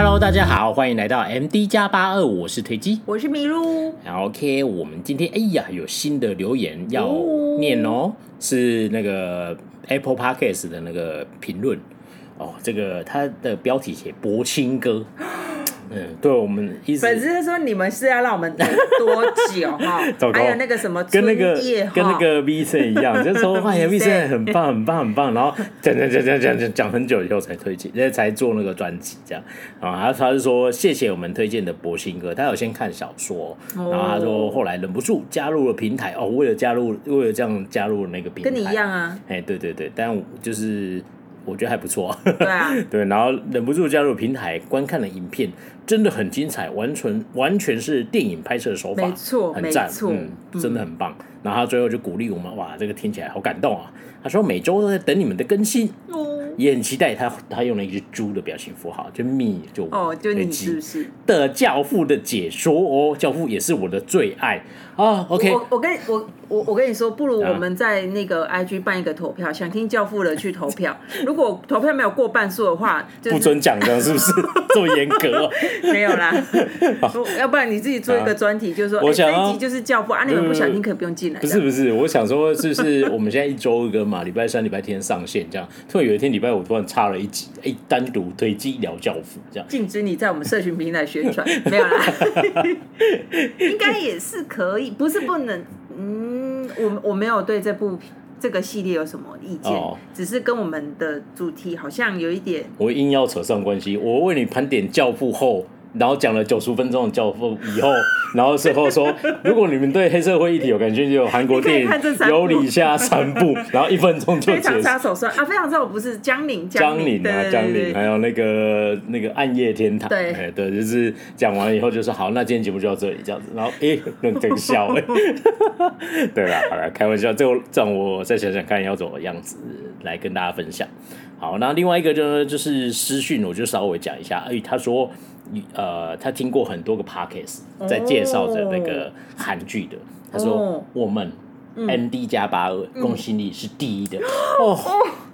Hello，大家好，欢迎来到 MD 加八二五，我是推机，我是麋鹿。OK，我们今天哎呀有新的留言要念哦，哦是那个 Apple Podcast 的那个评论哦，这个它的标题写薄青哥。嗯，对我们意思，粉丝说你们是要让我们等 多久哈？还有那个什么跟那个跟那个 V C 一样，就是说发现 V C 很棒很棒很棒，然后讲讲讲讲讲讲讲很久以后才推荐，现在才做那个专辑这样啊。他他是说谢谢我们推荐的柏青哥，他有先看小说，然后他说后来忍不住加入了平台哦，为了加入为了这样加入了那个平台，跟你一样啊，哎对对对，但就是。我觉得还不错，对啊，对，然后忍不住加入平台观看了影片，真的很精彩，完全完全是电影拍摄手法，没错，很赞，嗯，真的很棒。然后他最后就鼓励我们，哇，这个听起来好感动啊！他说每周都在等你们的更新，也很期待。他他用了一只猪的表情符号，就 me 就哦，就你是不是的教父的解说哦？教父也是我的最爱啊。OK，我我跟我我我跟你说，不如我们在那个 IG 办一个投票，想听教父的去投票。如果投票没有过半数的话，就不准讲的是不是 这么严格？没有啦，要不然你自己做一个专题，就是说我想这一集就是教父啊，你们不想听可以不用进来。不是不是，我想说就是我们现在一周一个嘛，礼拜三、礼拜天上线这样。突然有一天礼拜五突然插了一集，哎，单独推机疗教父这样。禁止你在我们社群平台宣传，没有啦，应该也是可以，不是不能。嗯，我我没有对这部这个系列有什么意见，哦、只是跟我们的主题好像有一点。我硬要扯上关系，我为你盘点教父后。然后讲了九十分钟的教父以后，然后最后说，如果你们对黑社会议题有感兴趣，就有韩国电影有以下三部，然后一分钟就结束。非常杀手算啊，非常杀手不是江宁，江宁啊，江宁，还有那个那个暗夜天堂，对，对，就是讲完了以后就说好，那今天节目就到这里这样子，然后哎，很真笑哎，对啦，好了，开玩笑，最后让我再想想看要怎么样子来跟大家分享。好，那另外一个就就是私讯，我就稍微讲一下，哎，他说。呃，他听过很多个 podcast 在介绍着那个韩剧的。他说我们 N D 加八二公信力是第一的。哦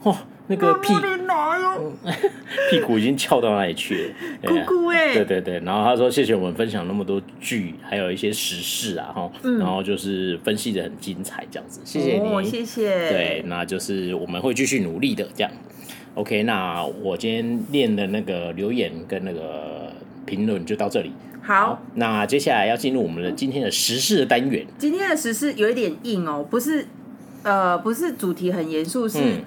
哦，那个屁 屁股已经翘到哪里去了？咕咕哎！对对对，然后他说谢谢我们分享那么多剧，还有一些时事啊哈，然后就是分析的很精彩这样子。谢谢你，谢谢。对，那就是我们会继续努力的这样。OK，那我今天练的那个留言跟那个。评论就到这里。好，那接下来要进入我们的今天的时事的单元。今天的时事有一点硬哦，不是，呃，不是主题很严肃，是嗯，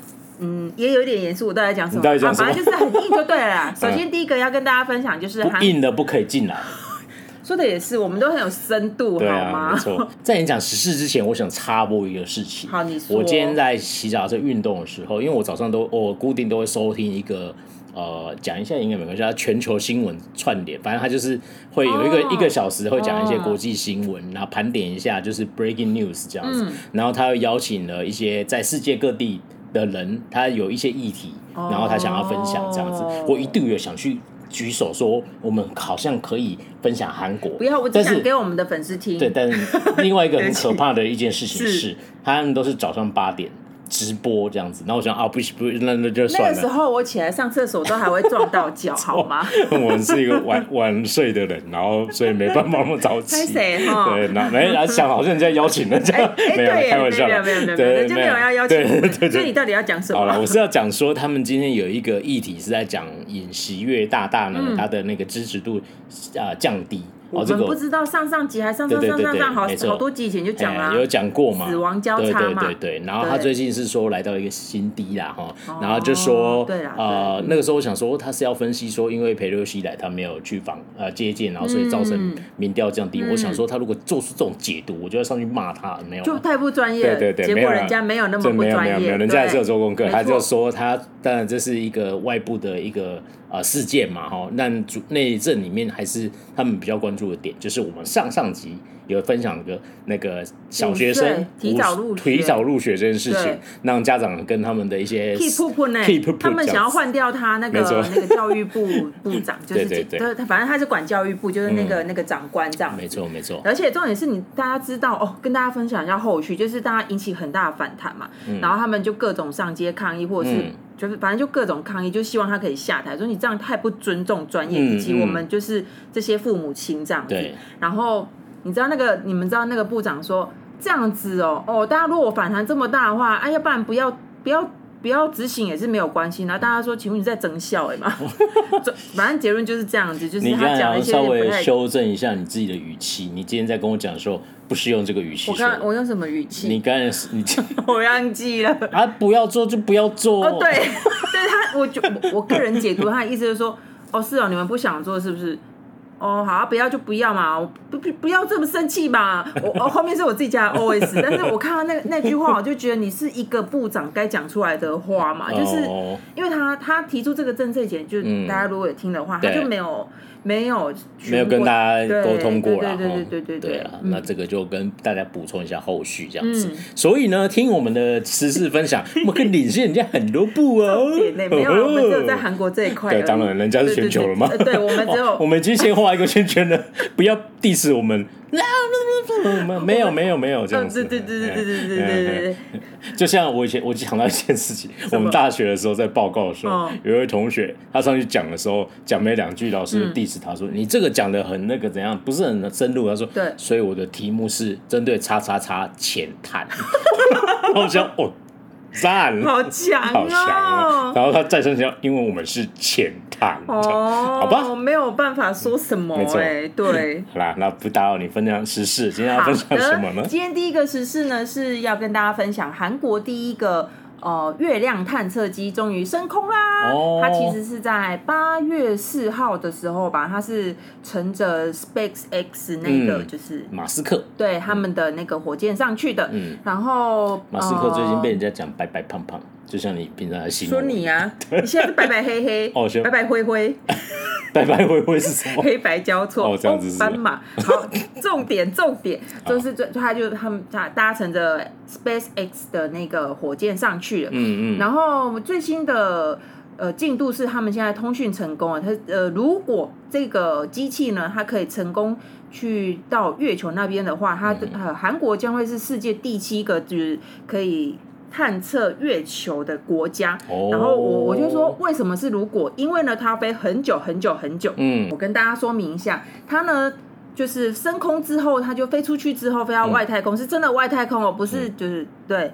嗯，也有一点严肃。我到底讲什么？反正、啊、就是很硬就对了啦。首先第一个要跟大家分享就是不硬的不可以进来。说的也是，我们都很有深度，对啊、好吗？没错。在你讲时事之前，我想插播一个事情。好，你说。我今天在洗澡在运动的时候，因为我早上都我固定都会收听一个。呃，讲一下应该没关系。它全球新闻串联，反正他就是会有一个、oh, 一个小时会讲一些国际新闻，oh. 然后盘点一下就是 breaking news 这样子。嗯、然后他又邀请了一些在世界各地的人，他有一些议题，oh. 然后他想要分享这样子。我一度有想去举手说，我们好像可以分享韩国。不要，我只想给我们的粉丝听。对，但是另外一个很 可怕的一件事情是，是他们都是早上八点。直播这样子，然后我想啊，不行不，那那就算了。那个时候我起来上厕所都还会撞到脚，好吗？我是一个晚晚睡的人，然后所以没办法那么早起。对，那没来想，好像人家邀请人家，没有开玩笑，没有没有没有，没有要邀请。对对，所以你到底要讲什么？好了，我是要讲说，他们今天有一个议题是在讲尹锡悦大大呢，他的那个支持度啊降低。我们不知道上上集还上上上上上好好多集以前就讲了，有讲过嘛？死亡交叉嘛？对对对，然后他最近是说来到一个新低啦哈，然后就说呃那个时候我想说他是要分析说因为裴洛西来他没有去访呃接见，然后所以造成民调降低。我想说他如果做出这种解读，我就要上去骂他，没有就太不专业。对对对，结果人家没有那么不专业，没有没有，人家还是有做功课，他就说他当然这是一个外部的一个。呃，事件嘛，哈，那主内政里面还是他们比较关注的点，就是我们上上级有分享一个那个小学生提早入提早入学这件事情，让家长跟他们的一些 keep 他们想要换掉他那个那个教育部 部长，就是对对对，他反正他是管教育部，就是那个那个长官这样，没错没错。而且重点是你大家知道哦，跟大家分享一下后续，就是大家引起很大的反弹嘛，然后他们就各种上街抗议，或者是。就是反正就各种抗议，就希望他可以下台，说你这样太不尊重专业，嗯、以及我们就是这些父母亲这样子。然后你知道那个你们知道那个部长说这样子哦哦，大家如果反弹这么大的话，哎、啊，要不然不要不要。不要执行也是没有关系，然后大家说，请问你在整笑哎嘛？反正结论就是这样子，就是他讲一些稍微修正一下你自己的语气。你今天在跟我讲的时候，不是用这个语气。我刚我用什么语气？你刚才是你 我忘记了啊！不要做就不要做。哦，对，对他，我就我，我个人解读他的意思就是说，哦，是哦，你们不想做是不是？哦，好啊，不要就不要嘛，不不不要这么生气嘛。我哦，后面是我自己加的 OS，但是我看到那那句话，我就觉得你是一个部长该讲出来的话嘛，就是因为他他提出这个政策前，就大家如果有听的话，他就没有。没有，没有跟大家沟通过啦。对对对对对对，那这个就跟大家补充一下后续这样子。所以呢，听我们的时事分享，我们可以领先人家很多步哦。没有，我们只有在韩国这一块。对，当然人家是全球了嘛。对，我们只有 我们已经先画一个圈圈的，不要 diss 我们。没有没有没有这样子。对对对对对对对对对。就像我以前，我想到一件事情，我们大学的时候在报告的时候，有一位同学他上去讲的时候，讲没两句，老师 diss。他说：“你这个讲的很那个怎样，不是很深入。”他说：“对，所以我的题目是针对叉叉叉浅谈。”我想哦，赞，好强，好强。然后他再生成，因为我们是浅谈，哦，好吧，我没有办法说什么，哎，对，好啦，那不打扰你分享时事，今天要分享什么呢？今天第一个时事呢，是要跟大家分享韩国第一个。呃，月亮探测机终于升空啦！哦、它其实是在八月四号的时候吧，它是乘着 SpaceX 那个，就是、嗯、马斯克对他们的那个火箭上去的。嗯，然后马斯克最近被人家讲白白胖胖，就像你平常的形容。说你啊，你现在是白白黑黑，哦，白白灰灰。白白灰灰是什么？黑白交错，哦，这样子是斑马。好，重点重点 就是这他就他们他搭乘着 SpaceX 的那个火箭上去了。嗯嗯。然后最新的呃进度是他们现在通讯成功了。他呃，如果这个机器呢，它可以成功去到月球那边的话，它的呃韩国将会是世界第七个就是可以。探测月球的国家，然后我我就说为什么是如果？因为呢，它飞很久很久很久。嗯，我跟大家说明一下，它呢就是升空之后，它就飞出去之后飞到外太空，是真的外太空哦，不是就是对。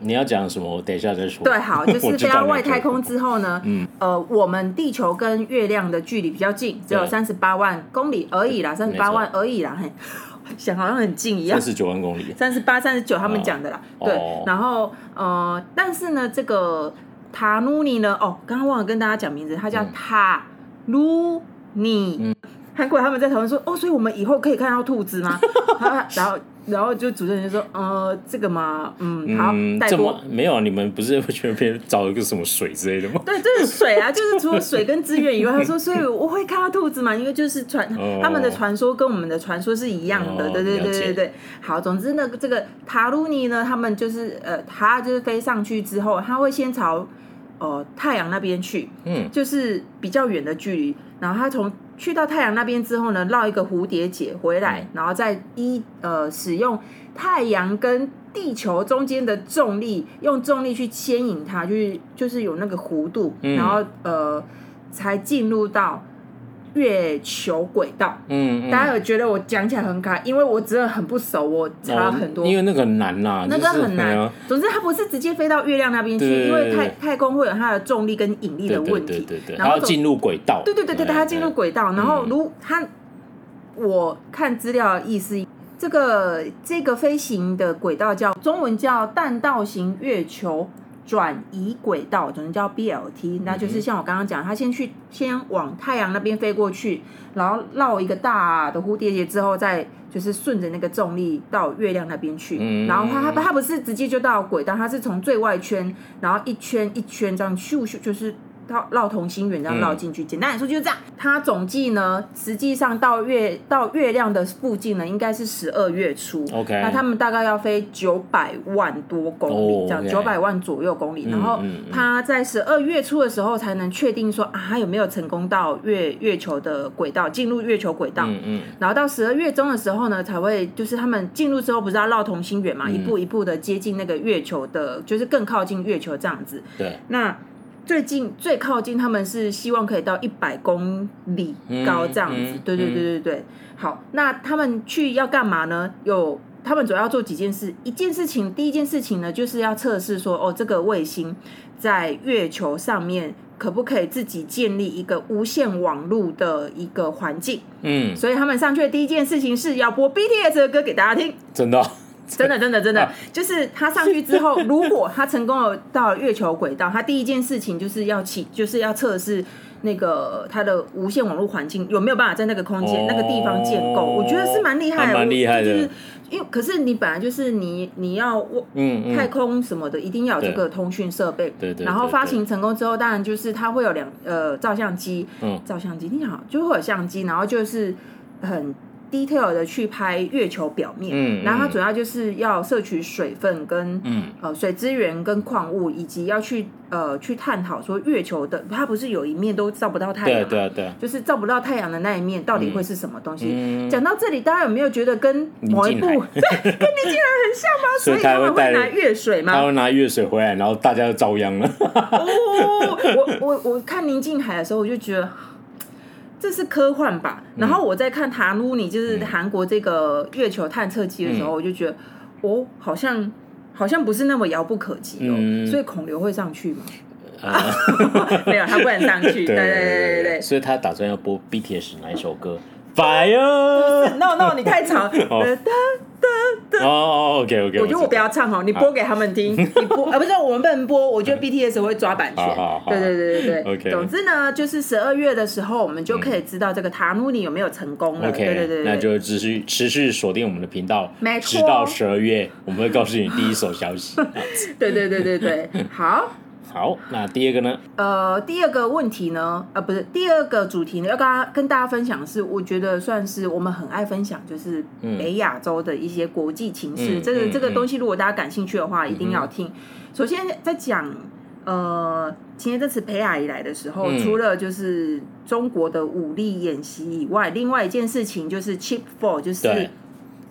你要讲什么？我等一下再说。对，好，就是 飞到外太空之后呢，嗯，呃，我们地球跟月亮的距离比较近，只有三十八万公里而已啦，三十八万而已啦，嘿。想好像很近一样，三十九万公里，三十八、三十九，他们讲的啦。哦、对，然后呃，但是呢，这个塔努尼呢，哦，刚刚忘了跟大家讲名字，他叫塔努尼。嗯，韩国他们在讨论说，哦，所以我们以后可以看到兔子吗？然后。然后就主持人就说：“呃，这个嘛，嗯，好，带过。没有啊，你们不是会去那边找一个什么水之类的吗？对，就是水啊，就是除了水跟资源以外，他说，所以我会看到兔子嘛，因为就是传、哦、他们的传说跟我们的传说是一样的，哦、对对对对对。好，总之呢，这个塔鲁尼呢，他们就是呃，他就是飞上去之后，他会先朝呃太阳那边去，嗯，就是比较远的距离，然后他从。去到太阳那边之后呢，绕一个蝴蝶结回来，嗯、然后再一呃使用太阳跟地球中间的重力，用重力去牵引它，就是就是有那个弧度，嗯、然后呃才进入到。月球轨道，嗯，大家有觉得我讲起来很卡，因为我真的很不熟，我查了很多，因为那个很难呐，那个很难。总之，它不是直接飞到月亮那边去，因为太太空会有它的重力跟引力的问题，对对对，然后进入轨道，对对对对，它进入轨道，然后如它，我看资料的意思，这个这个飞行的轨道叫中文叫弹道型月球。转移轨道，总之叫 BLT，那就是像我刚刚讲，它先去先往太阳那边飞过去，然后绕一个大的蝴蝶结之后，再就是顺着那个重力到月亮那边去。嗯、然后它它它不是直接就到轨道，它是从最外圈，然后一圈一圈这样咻咻，就是。绕绕同心圆这样绕进去，嗯、简单来说就是这样。它总计呢，实际上到月到月亮的附近呢，应该是十二月初。OK，那他们大概要飞九百万多公里，这样九百万左右公里。然后它在十二月初的时候才能确定说啊，他有没有成功到月月球的轨道，进入月球轨道。嗯嗯。然后到十二月中的时候呢，才会就是他们进入之后不是要绕同心圆嘛，嗯、一步一步的接近那个月球的，就是更靠近月球这样子。对。那最近最靠近，他们是希望可以到一百公里高这样子。嗯嗯、对对对对对。好，那他们去要干嘛呢？有他们主要做几件事。一件事情，第一件事情呢，就是要测试说，哦，这个卫星在月球上面可不可以自己建立一个无线网络的一个环境。嗯。所以他们上去的第一件事情是要播 BTS 的歌给大家听。真的。真的，真的，真的，就是他上去之后，如果他成功了到月球轨道，他第一件事情就是要起，就是要测试那个他的无线网络环境有没有办法在那个空间、那个地方建构。我觉得是蛮厉害的，蛮厉害的。就是因为可是你本来就是你你要嗯太空什么的，一定要有这个通讯设备。对对对。然后发行成功之后，当然就是它会有两呃照相机，嗯，照相机你好，就会有相机，然后就是很。Detail 的去拍月球表面，嗯，然后它主要就是要摄取水分跟嗯呃水资源跟矿物，以及要去呃去探讨说月球的它不是有一面都照不到太阳，对对对，就是照不到太阳的那一面到底会是什么东西？讲到这里，大家有没有觉得跟某一部对跟宁静海很像吗？所以他们会拿月水吗？他会拿月水回来，然后大家就遭殃了。哦，我我我看宁静海的时候，我就觉得。这是科幻吧？然后我在看塔努尼，就是韩国这个月球探测器的时候，我就觉得，哦，好像好像不是那么遥不可及哦。所以孔刘会上去吗？没有，他不能上去。对对对对对。所以他打算要播 BTS 哪一首歌？Fire！No No，你太吵。哦，OK OK，我觉得我不要唱哦，你播给他们听，你播啊，不是我们不能播，我觉得 BTS 会抓版权，对对对对对，OK。总之呢，就是十二月的时候，我们就可以知道这个塔努尼有没有成功了，对对对，那就持续持续锁定我们的频道，直到十二月，我们会告诉你第一手消息。对对对对对，好。好，那第二个呢？呃，第二个问题呢？呃，不是第二个主题呢，要跟大跟大家分享的是，我觉得算是我们很爱分享，就是北亚洲的一些国际情势。嗯、这个、嗯、这个东西，如果大家感兴趣的话，嗯、一定要听。首先在讲，呃，今天这次裴雅仪来的时候，嗯、除了就是中国的武力演习以外，另外一件事情就是 Chip Four，就是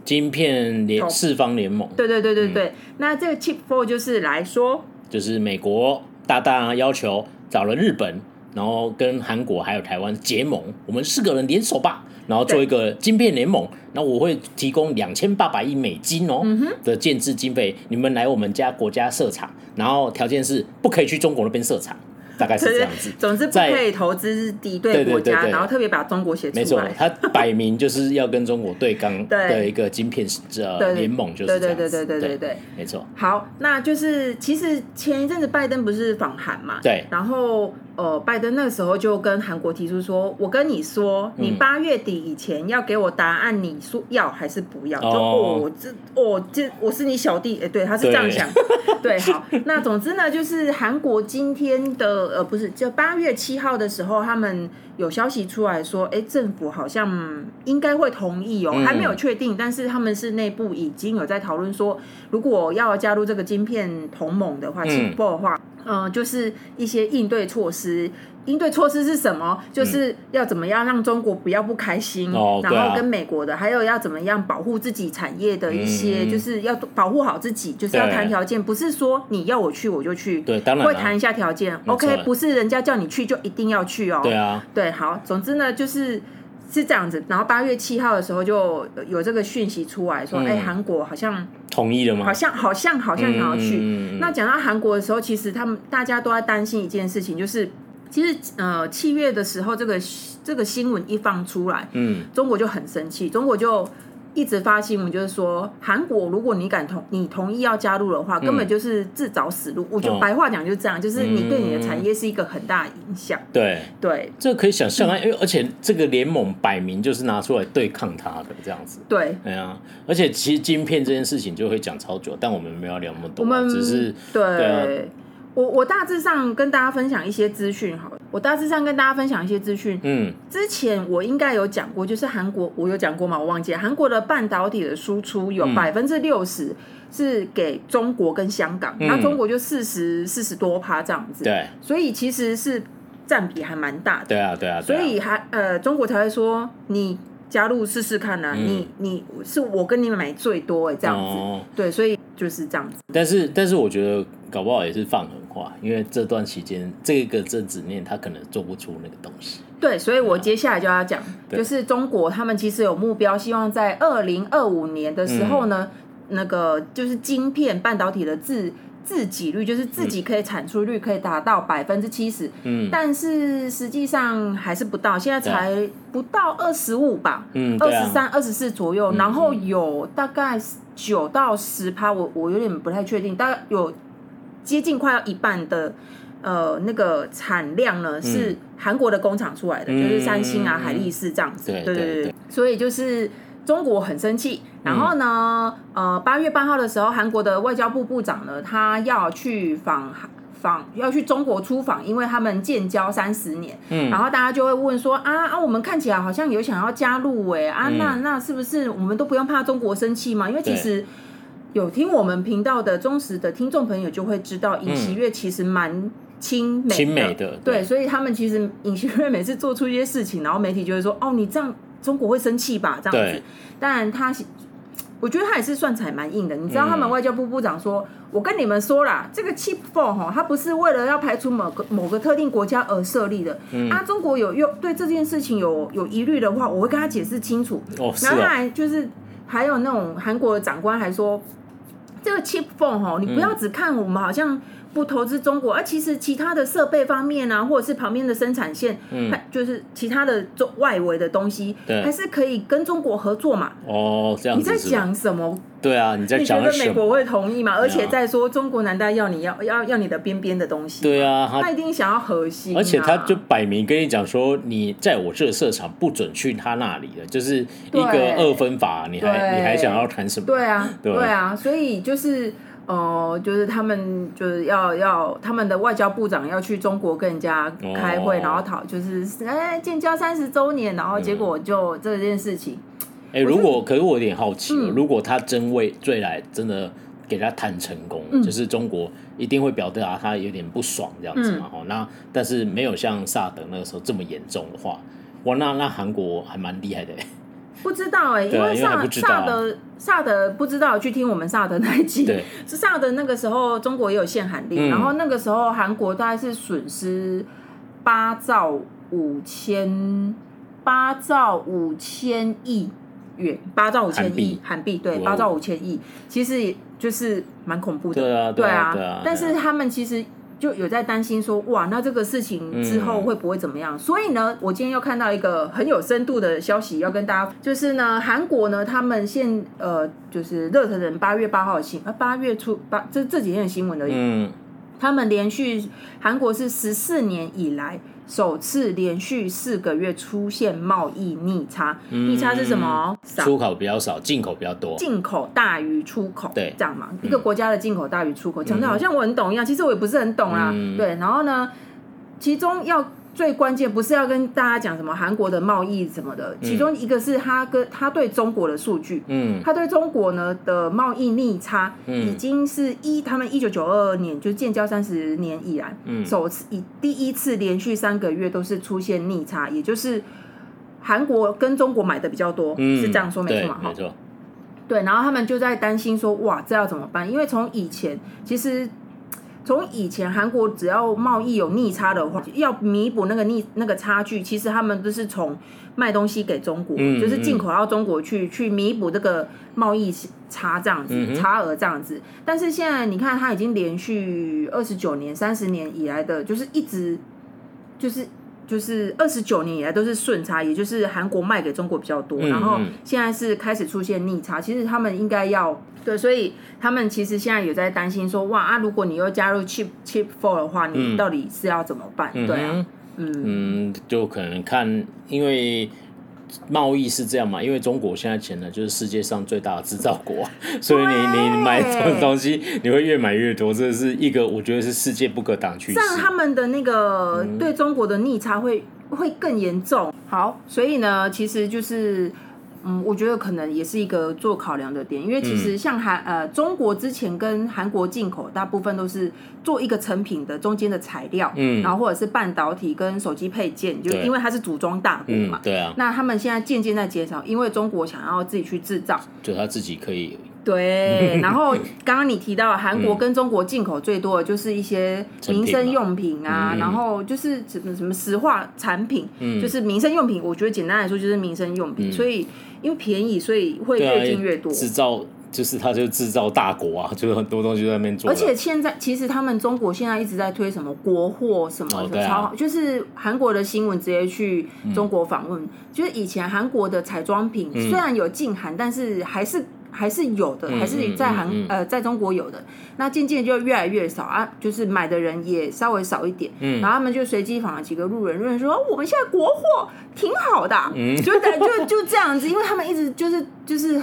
晶片联四方联盟。对对对对对，嗯、那这个 Chip Four 就是来说，就是美国。大大要求找了日本，然后跟韩国还有台湾结盟，我们四个人联手吧，然后做一个晶片联盟。那我会提供两千八百亿美金哦的建制经费，你们来我们家国家设厂，然后条件是不可以去中国那边设厂。大概是这样子，总之不可以投资敌对国家，然后特别把中国写出来。没错，他摆明就是要跟中国对刚的一个晶片呃联盟，就是这样子。对对对对对对对，没错。好，那就是其实前一阵子拜登不是访韩嘛？对。然后呃，拜登那个时候就跟韩国提出说：“我跟你说，你八月底以前要给我答案，你说要还是不要？”就哦，这哦这我是你小弟，哎，对，他是这样想。对，好，那总之呢，就是韩国今天的。呃，不是，就八月七号的时候，他们有消息出来说，哎，政府好像应该会同意哦，还没有确定，但是他们是内部已经有在讨论说，如果要加入这个晶片同盟的话，情报的话，嗯、呃，就是一些应对措施。应对措施是什么？就是要怎么样让中国不要不开心，嗯、然后跟美国的，还有要怎么样保护自己产业的一些，嗯、就是要保护好自己，就是要谈条件，不是说你要我去我就去，对，当然会谈一下条件。OK，不是人家叫你去就一定要去哦。对啊，对，好，总之呢就是是这样子。然后八月七号的时候就有这个讯息出来说，哎、嗯，韩国好像同意了吗？好像好像好像想要去。嗯、那讲到韩国的时候，其实他们大家都在担心一件事情，就是。其实，呃，七月的时候，这个这个新闻一放出来，嗯，中国就很生气，中国就一直发新闻，就是说，韩国如果你敢同你同意要加入的话，根本就是自找死路。嗯、我就白话讲就是这样，哦、就是你对你的产业是一个很大的影响。对对，对这可以想象啊，因为而且这个联盟摆明就是拿出来对抗他的这样子。对，对啊，而且其实晶片这件事情就会讲超久，但我们没有聊那么多，我们只是对。对啊我我大致上跟大家分享一些资讯，好了，我大致上跟大家分享一些资讯。嗯，之前我应该有讲过，就是韩国，我有讲过嘛？我忘记了。韩国的半导体的输出有百分之六十是给中国跟香港，那、嗯、中国就四十四十多趴这样子。对，所以其实是占比还蛮大的。对啊，对啊。所以还呃，中国才会说你加入试试看呢、啊。嗯、你你是我跟你买最多哎，这样子。哦、对，所以就是这样子。但是但是我觉得搞不好也是放狠话，因为这段期间这个阵子内他可能做不出那个东西。对，所以我接下来就要讲，嗯、就是中国他们其实有目标，希望在二零二五年的时候呢，嗯、那个就是晶片半导体的自自给率，就是自己可以产出率可以达到百分之七十。嗯，但是实际上还是不到，现在才不到二十五吧，嗯，二十三、二十四左右，嗯、然后有大概九到十趴，我我有点不太确定，大概有接近快要一半的。呃，那个产量呢是韩国的工厂出来的，嗯、就是三星啊、嗯、海力士这样子。对对对所以就是中国很生气。然后呢，嗯、呃，八月八号的时候，韩国的外交部部长呢，他要去访访，要去中国出访，因为他们建交三十年。嗯。然后大家就会问说啊啊，我们看起来好像有想要加入哎啊，那那是不是我们都不用怕中国生气嘛？因为其实有听我们频道的忠实的听众朋友就会知道，尹锡悦其实蛮。亲美，美的，对，所以他们其实尹锡悦每次做出一些事情，然后媒体就会说：“哦，你这样中国会生气吧？”这样子。对当然他，我觉得他也是算起来蛮硬的。你知道，他们外交部部长说：“嗯、我跟你们说啦，这个 cheap Four 哈，它不是为了要排除某个某个特定国家而设立的。嗯、啊，中国有用对这件事情有有疑虑的话，我会跟他解释清楚。哦，然后他还就是还有那种韩国的长官还说，这个 Chip phone 哦，你不要只看我们好像。”不投资中国，而、啊、其实其他的设备方面啊，或者是旁边的生产线，嗯，就是其他的中外围的东西，对，还是可以跟中国合作嘛。哦，这样子。你在讲什么？对啊，你在讲什么？你觉得美国会同意吗？而且在说中国难道要你要要要你的边边的东西？对啊，他，他一定想要核心、啊。而且他就摆明跟你讲说，你在我这设厂不准去他那里了，就是一个二分法。你还你还想要谈什么？对啊，对啊，所以就是。哦、呃，就是他们就是要要他们的外交部长要去中国跟人家开会，哦、然后讨就是哎建交三十周年，然后结果就这件事情。哎、嗯，如果可是我有点好奇，嗯、如果他真为最来真的给他谈成功，嗯、就是中国一定会表达啊，他有点不爽这样子嘛。哦、嗯，那但是没有像萨德那个时候这么严重的话，哇，那那韩国还蛮厉害的。不知道哎、欸，因为萨萨德萨德不知道去听我们萨德那一集，对。是萨德那个时候中国也有限韩令，嗯、然后那个时候韩国大概是损失八兆五千八兆五千亿元，八兆五千亿韩币，对，八兆五千亿，其实也就是蛮恐怖的，对啊，对啊，对啊，但是他们其实。就有在担心说，哇，那这个事情之后会不会怎么样？嗯、所以呢，我今天又看到一个很有深度的消息要跟大家，就是呢，韩国呢，他们现呃，就是热腾腾八月八号的新，呃，八月初八这这几天的新闻而已。嗯，他们连续韩国是十四年以来。首次连续四个月出现贸易逆差，嗯、逆差是什么？出口比较少，进口比较多。进口大于出口，对，这样嘛？一个国家的进口大于出口，讲的、嗯、好像我很懂一样，其实我也不是很懂啦。嗯、对，然后呢，其中要。最关键不是要跟大家讲什么韩国的贸易什么的，其中一个是他跟他对中国的数据，嗯，他对中国呢的贸易逆差，已经是一他们一九九二年就建交三十年以来，嗯，首次以第一次连续三个月都是出现逆差，也就是韩国跟中国买的比较多，嗯，是这样说没错嘛？哈，没错，对，然后他们就在担心说，哇，这要怎么办？因为从以前其实。从以前韩国只要贸易有逆差的话，要弥补那个逆那个差距，其实他们都是从卖东西给中国，就是进口到中国去去弥补这个贸易差这样子、嗯、差额这样子。但是现在你看，他已经连续二十九年、三十年以来的，就是一直就是就是二十九年以来都是顺差，也就是韩国卖给中国比较多，嗯、然后现在是开始出现逆差。其实他们应该要。对，所以他们其实现在有在担心说，哇啊，如果你又加入 cheap cheap Four 的话，你到底是要怎么办？嗯、对啊，嗯嗯，就可能看，因为贸易是这样嘛，因为中国现在钱呢就是世界上最大的制造国，所以你你买这种东西，你会越买越多，这是一个我觉得是世界不可挡趋势。让他们的那个对中国的逆差会会更严重。好，所以呢，其实就是。嗯，我觉得可能也是一个做考量的点，因为其实像韩呃中国之前跟韩国进口大部分都是做一个成品的中间的材料，嗯，然后或者是半导体跟手机配件，就因为它是组装大国嘛，对啊，那他们现在渐渐在减少，因为中国想要自己去制造，就他自己可以对，然后刚刚你提到韩国跟中国进口最多的就是一些民生用品啊，品然后就是什么什么石化产品，嗯、就是民生用品。我觉得简单来说就是民生用品，嗯、所以因为便宜，所以会越进越多。制造就是它就制造大国啊，就是很多东西在那边做。而且现在其实他们中国现在一直在推什么国货什么的，哦啊、超就是韩国的新闻直接去中国访问，嗯、就是以前韩国的彩妆品虽然有禁韩，嗯、但是还是。还是有的，还是在韩、嗯嗯嗯、呃，在中国有的。那渐渐就越来越少啊，就是买的人也稍微少一点。嗯，然后他们就随机访了几个路人，路人说：“我们现在国货挺好的。嗯”就就就这样子，因为他们一直就是就是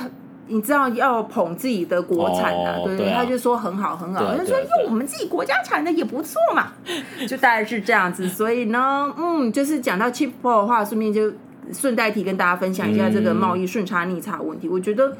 你知道要捧自己的国产啊，哦、对对，对啊、他就说很好很好，他就说用我们自己国家产的也不错嘛，就大概是这样子。所以呢，嗯，就是讲到4的话，顺便就顺带提跟大家分享一下这个贸易顺差逆差问题，嗯、我觉得。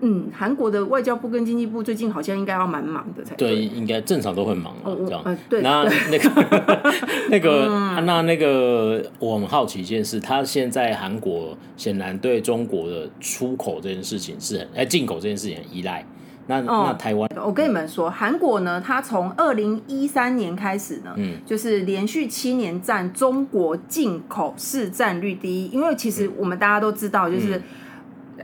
嗯，韩国的外交部跟经济部最近好像应该要蛮忙的才对，对，应该正常都会忙嘛，这样。呃、对，那那个 那个、嗯、那那个，我很好奇一件事，他现在韩国显然对中国的出口这件事情是很，哎，进口这件事情很依赖。那、嗯、那台湾，我跟你们说，韩国呢，它从二零一三年开始呢，嗯，就是连续七年占中国进口市占率第一，因为其实我们大家都知道，就是。嗯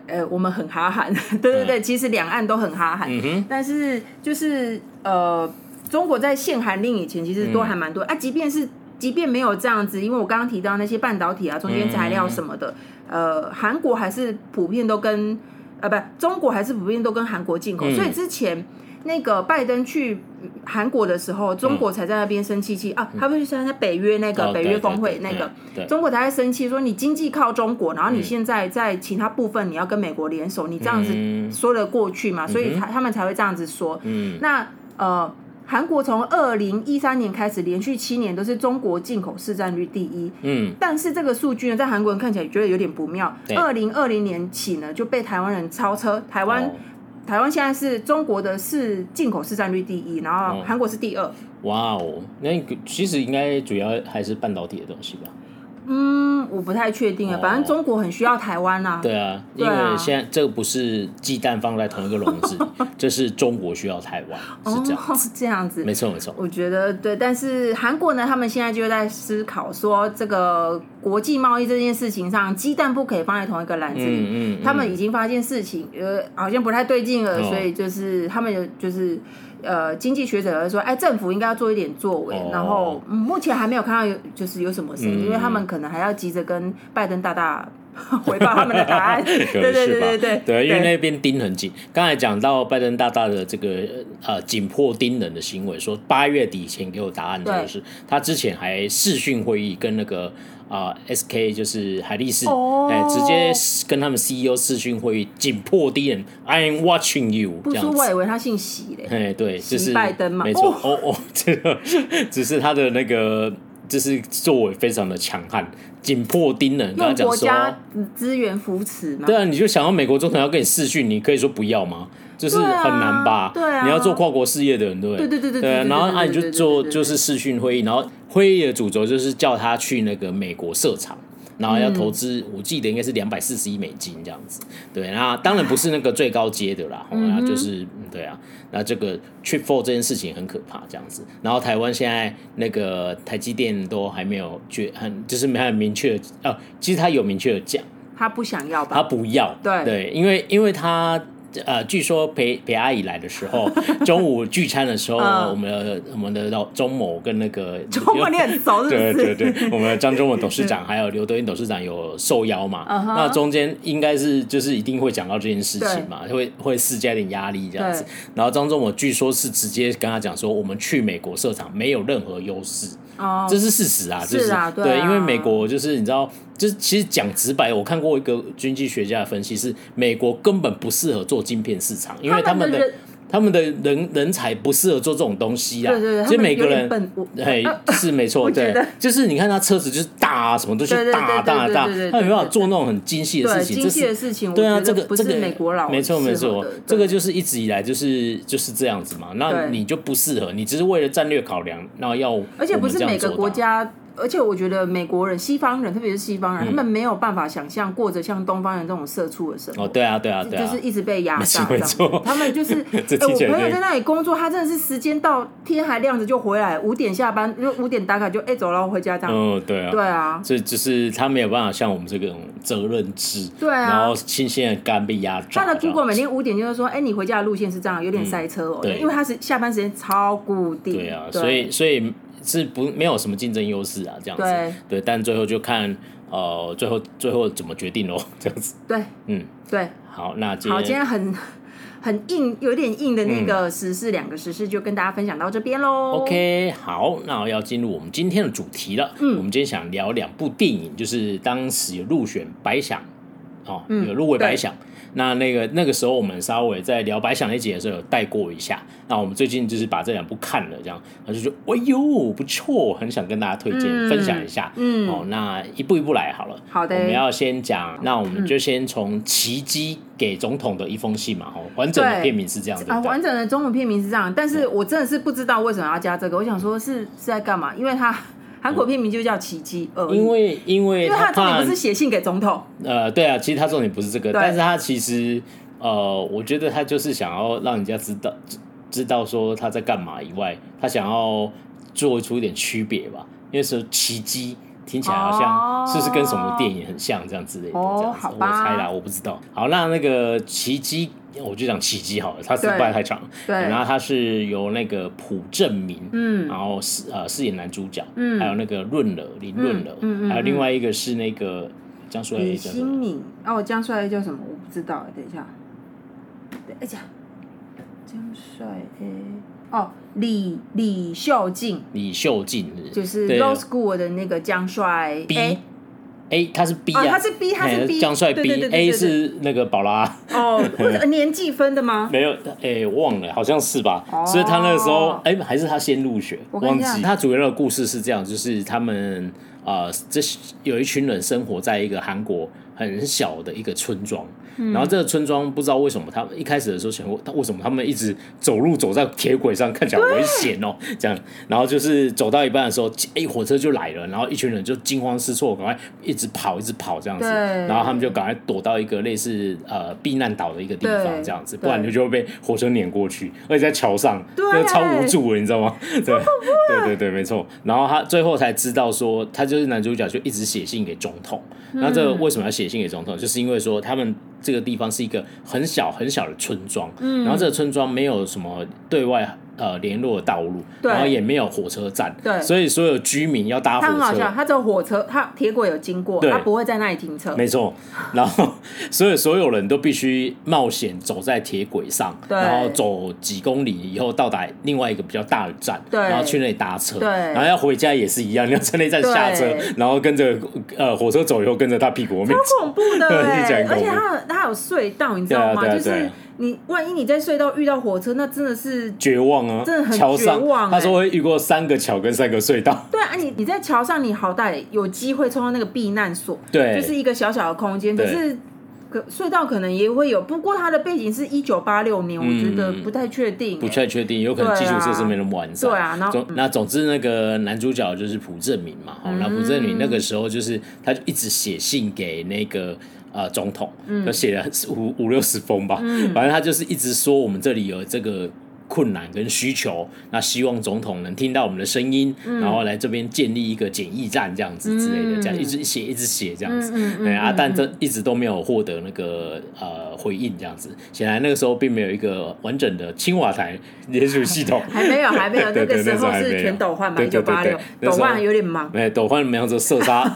呃，我们很哈韩，对对对，其实两岸都很哈韩，嗯、但是就是呃，中国在限韩令以前，其实都还蛮多、嗯、啊。即便是即便没有这样子，因为我刚刚提到那些半导体啊、中间材料什么的，嗯、呃，韩国还是普遍都跟呃，不，中国还是普遍都跟韩国进口，嗯、所以之前。那个拜登去韩国的时候，中国才在那边生气气、嗯、啊！他不是在北约那个、哦、北约峰会那个，中国才在生气说，你经济靠中国，然后你现在在其他部分你要跟美国联手，你这样子说得过去嘛？嗯、所以他他们才会这样子说。嗯、那呃，韩国从二零一三年开始连续七年都是中国进口市占率第一。嗯，但是这个数据呢，在韩国人看起来觉得有点不妙。二零二零年起呢，就被台湾人超车，台湾。哦台湾现在是中国的是进口市占率第一，然后韩国是第二。哇哦，那个其实应该主要还是半导体的东西吧。嗯，我不太确定啊。反正中国很需要台湾啊。对啊，因为现在这个不是鸡蛋放在同一个笼子，这是中国需要台湾，是这样子。这样子，没错没错。我觉得对，但是韩国呢，他们现在就在思考说，这个国际贸易这件事情上，鸡蛋不可以放在同一个篮子里。嗯嗯。他们已经发现事情呃好像不太对劲了，所以就是他们就是。呃，经济学者说，哎，政府应该要做一点作为，哦、然后、嗯、目前还没有看到有，就是有什么声音，嗯、因为他们可能还要急着跟拜登大大回报他们的答案。对对对对对，对，因为那边盯很紧。刚才讲到拜登大大的这个呃紧迫盯人的行为，说八月底前给我答案，就是对他之前还视讯会议跟那个。啊、uh,，SK 就是海力士，哎、oh. 欸，直接跟他们 CEO 视讯会议，紧迫敌人，I'm watching you。不是，我以为他姓习嘞。哎，对，就是拜登嘛。没错，哦哦，这个只是他的那个，就是作为非常的强悍，紧迫盯人。用国家资源扶持嘛。对啊，你就想要美国总统要跟你视讯，你可以说不要吗？就是很难吧？对啊，你要做跨国事业的人，对对对对对。对，然后啊，你就做就是视讯会议，然后会议的主轴就是叫他去那个美国设厂，然后要投资，我记得应该是两百四十亿美金这样子。对，那当然不是那个最高阶的啦，然后就是对啊，那这个 Chip for 这件事情很可怕这样子。然后台湾现在那个台积电都还没有决很，就是没有明确的哦，其实他有明确的讲，他不想要吧？他不要，对对，因为因为他。呃，据说陪陪阿姨来的时候，中午聚餐的时候，我们的我们的老钟某跟那个 钟某你很熟是不是？对对对，我们的张忠谋董事长还有刘德英董事长有受邀嘛？那中间应该是就是一定会讲到这件事情嘛，会会施加点压力这样子。然后张忠谋据说是直接跟他讲说，我们去美国设厂没有任何优势，这是事实啊，就是对，因为美国就是你知道。就是其实讲直白，我看过一个经济学家的分析，是美国根本不适合做晶片市场，因为他们的。他们的人人才不适合做这种东西啊，对对对，其实每个人，哎，是没错，对，就是你看他车子就是大啊，什么东西大大大，他没办法做那种很精细的事情，精细的事情，对啊，这个这个美国佬，没错没错，这个就是一直以来就是就是这样子嘛，那你就不适合，你只是为了战略考量，那要，而且不是每个国家而且我觉得美国人、西方人，特别是西方人，嗯、他们没有办法想象过着像东方人这种社畜的生活。哦，对啊，对啊，对啊，就是一直被压榨。没错，他们就是，哎、欸，我朋友在那里工作，他真的是时间到天还亮着就回来，五点下班，就五点打卡就哎、欸、走了回家这样。嗯，对啊，对啊，所以就是他没有办法像我们这种责任制，对啊，然后新鲜的肝被压榨。他的 Google 每天五点就是说，哎、欸，你回家的路线是这样，有点塞车哦，嗯、因为他是下班时间超固定。对啊，对所以所以。是不没有什么竞争优势啊，这样子对，对，但最后就看呃，最后最后怎么决定喽，这样子。对，嗯，对。好，那今天好，今天很很硬，有点硬的那个时事，两、嗯、个时事就跟大家分享到这边喽。OK，好，那我要进入我们今天的主题了。嗯，我们今天想聊两部电影，就是当时有入选白想，哦，有入围白想。那那个那个时候，我们稍微在聊白想那集的时候有带过一下。那我们最近就是把这两部看了，这样，他就说：“哎呦，不错，很想跟大家推荐、嗯、分享一下。”嗯，哦，那一步一步来好了。好的，我们要先讲，那我们就先从《奇迹给总统的一封信》嘛，哦，完整的片名是这样子啊，完整的中文片名是这样，但是我真的是不知道为什么要加这个。我想说是是在干嘛？因为他。韩国片名就叫奇迹而已，因为因为他重点不是写信给总统。呃，对啊，其实他重点不是这个，但是他其实呃，我觉得他就是想要让人家知道知道说他在干嘛以外，他想要做出一点区别吧，因为是奇迹。听起来好像是不是跟什么电影很像这样之类的我猜啦，我不知道。好，那那个奇迹，我就讲奇迹好了，它是不太长。对，然后他是由那个朴正明，嗯，然后饰呃饰演男主角，嗯，还有那个润儿林润儿，嗯，还有另外一个是那个江帅，李新敏，哦，江帅叫什么？我不知道，等一下，等一下，江帅哎。哦，李李秀静，李秀静就是 Law School 的那个江帅 B，A 他是 B 啊，他是 B，他是 B，江帅 B，A 是那个宝拉。哦，年纪分的吗？没有，哎，忘了，好像是吧。所以他那个时候，哎，还是他先入学，忘记。他主要的故事是这样，就是他们啊，这有一群人生活在一个韩国很小的一个村庄。然后这个村庄不知道为什么，他们一开始的时候想过，他为什么他们一直走路走在铁轨上，看起来危险哦，这样。然后就是走到一半的时候，哎，火车就来了，然后一群人就惊慌失措，赶快一直跑，一直跑这样子。然后他们就赶快躲到一个类似呃避难岛的一个地方这样子，不然就就会被火车碾过去，而且在桥上，那超无助的，你知道吗？对，对对对，没错。然后他最后才知道说，他就是男主角，就一直写信给总统。那这个为什么要写信给总统？就是因为说他们。这个地方是一个很小很小的村庄，嗯，然后这个村庄没有什么对外呃联络的道路，然后也没有火车站，对，所以所有居民要搭火车，他很好笑，他只有火车，他铁轨有经过，他不会在那里停车，没错。然后所以所有人都必须冒险走在铁轨上，然后走几公里以后到达另外一个比较大的站，对，然后去那里搭车，对，然后要回家也是一样，你要在那站下车，然后跟着呃火车走以后跟着他屁股后面，超恐怖的，而且他他有隧道，你知道吗？就是。你万一你在隧道遇到火车，那真的是绝望啊！真的很绝望。他说会遇过三个桥跟三个隧道。对啊，你你在桥上，你好歹有机会冲到那个避难所，对，就是一个小小的空间。可是可隧道可能也会有，不过它的背景是一九八六年，我觉得不太确定，不太确定，有可能基础设施没那么完善。对啊，然后那总之那个男主角就是朴正明嘛，好，那朴正明那个时候就是他就一直写信给那个。呃，总统，他写了五五六十封吧，嗯、反正他就是一直说我们这里有这个。困难跟需求，那希望总统能听到我们的声音，嗯、然后来这边建立一个检疫站这样子之类的，这样一直写一直写这样子，对啊，但这一直都没有获得那个呃回应这样子。显然那个时候并没有一个完整的青瓦台连署系统，还没有还没有，那个时候是全斗焕嘛，一九八六，斗焕有点忙，哎，斗焕没有说射杀，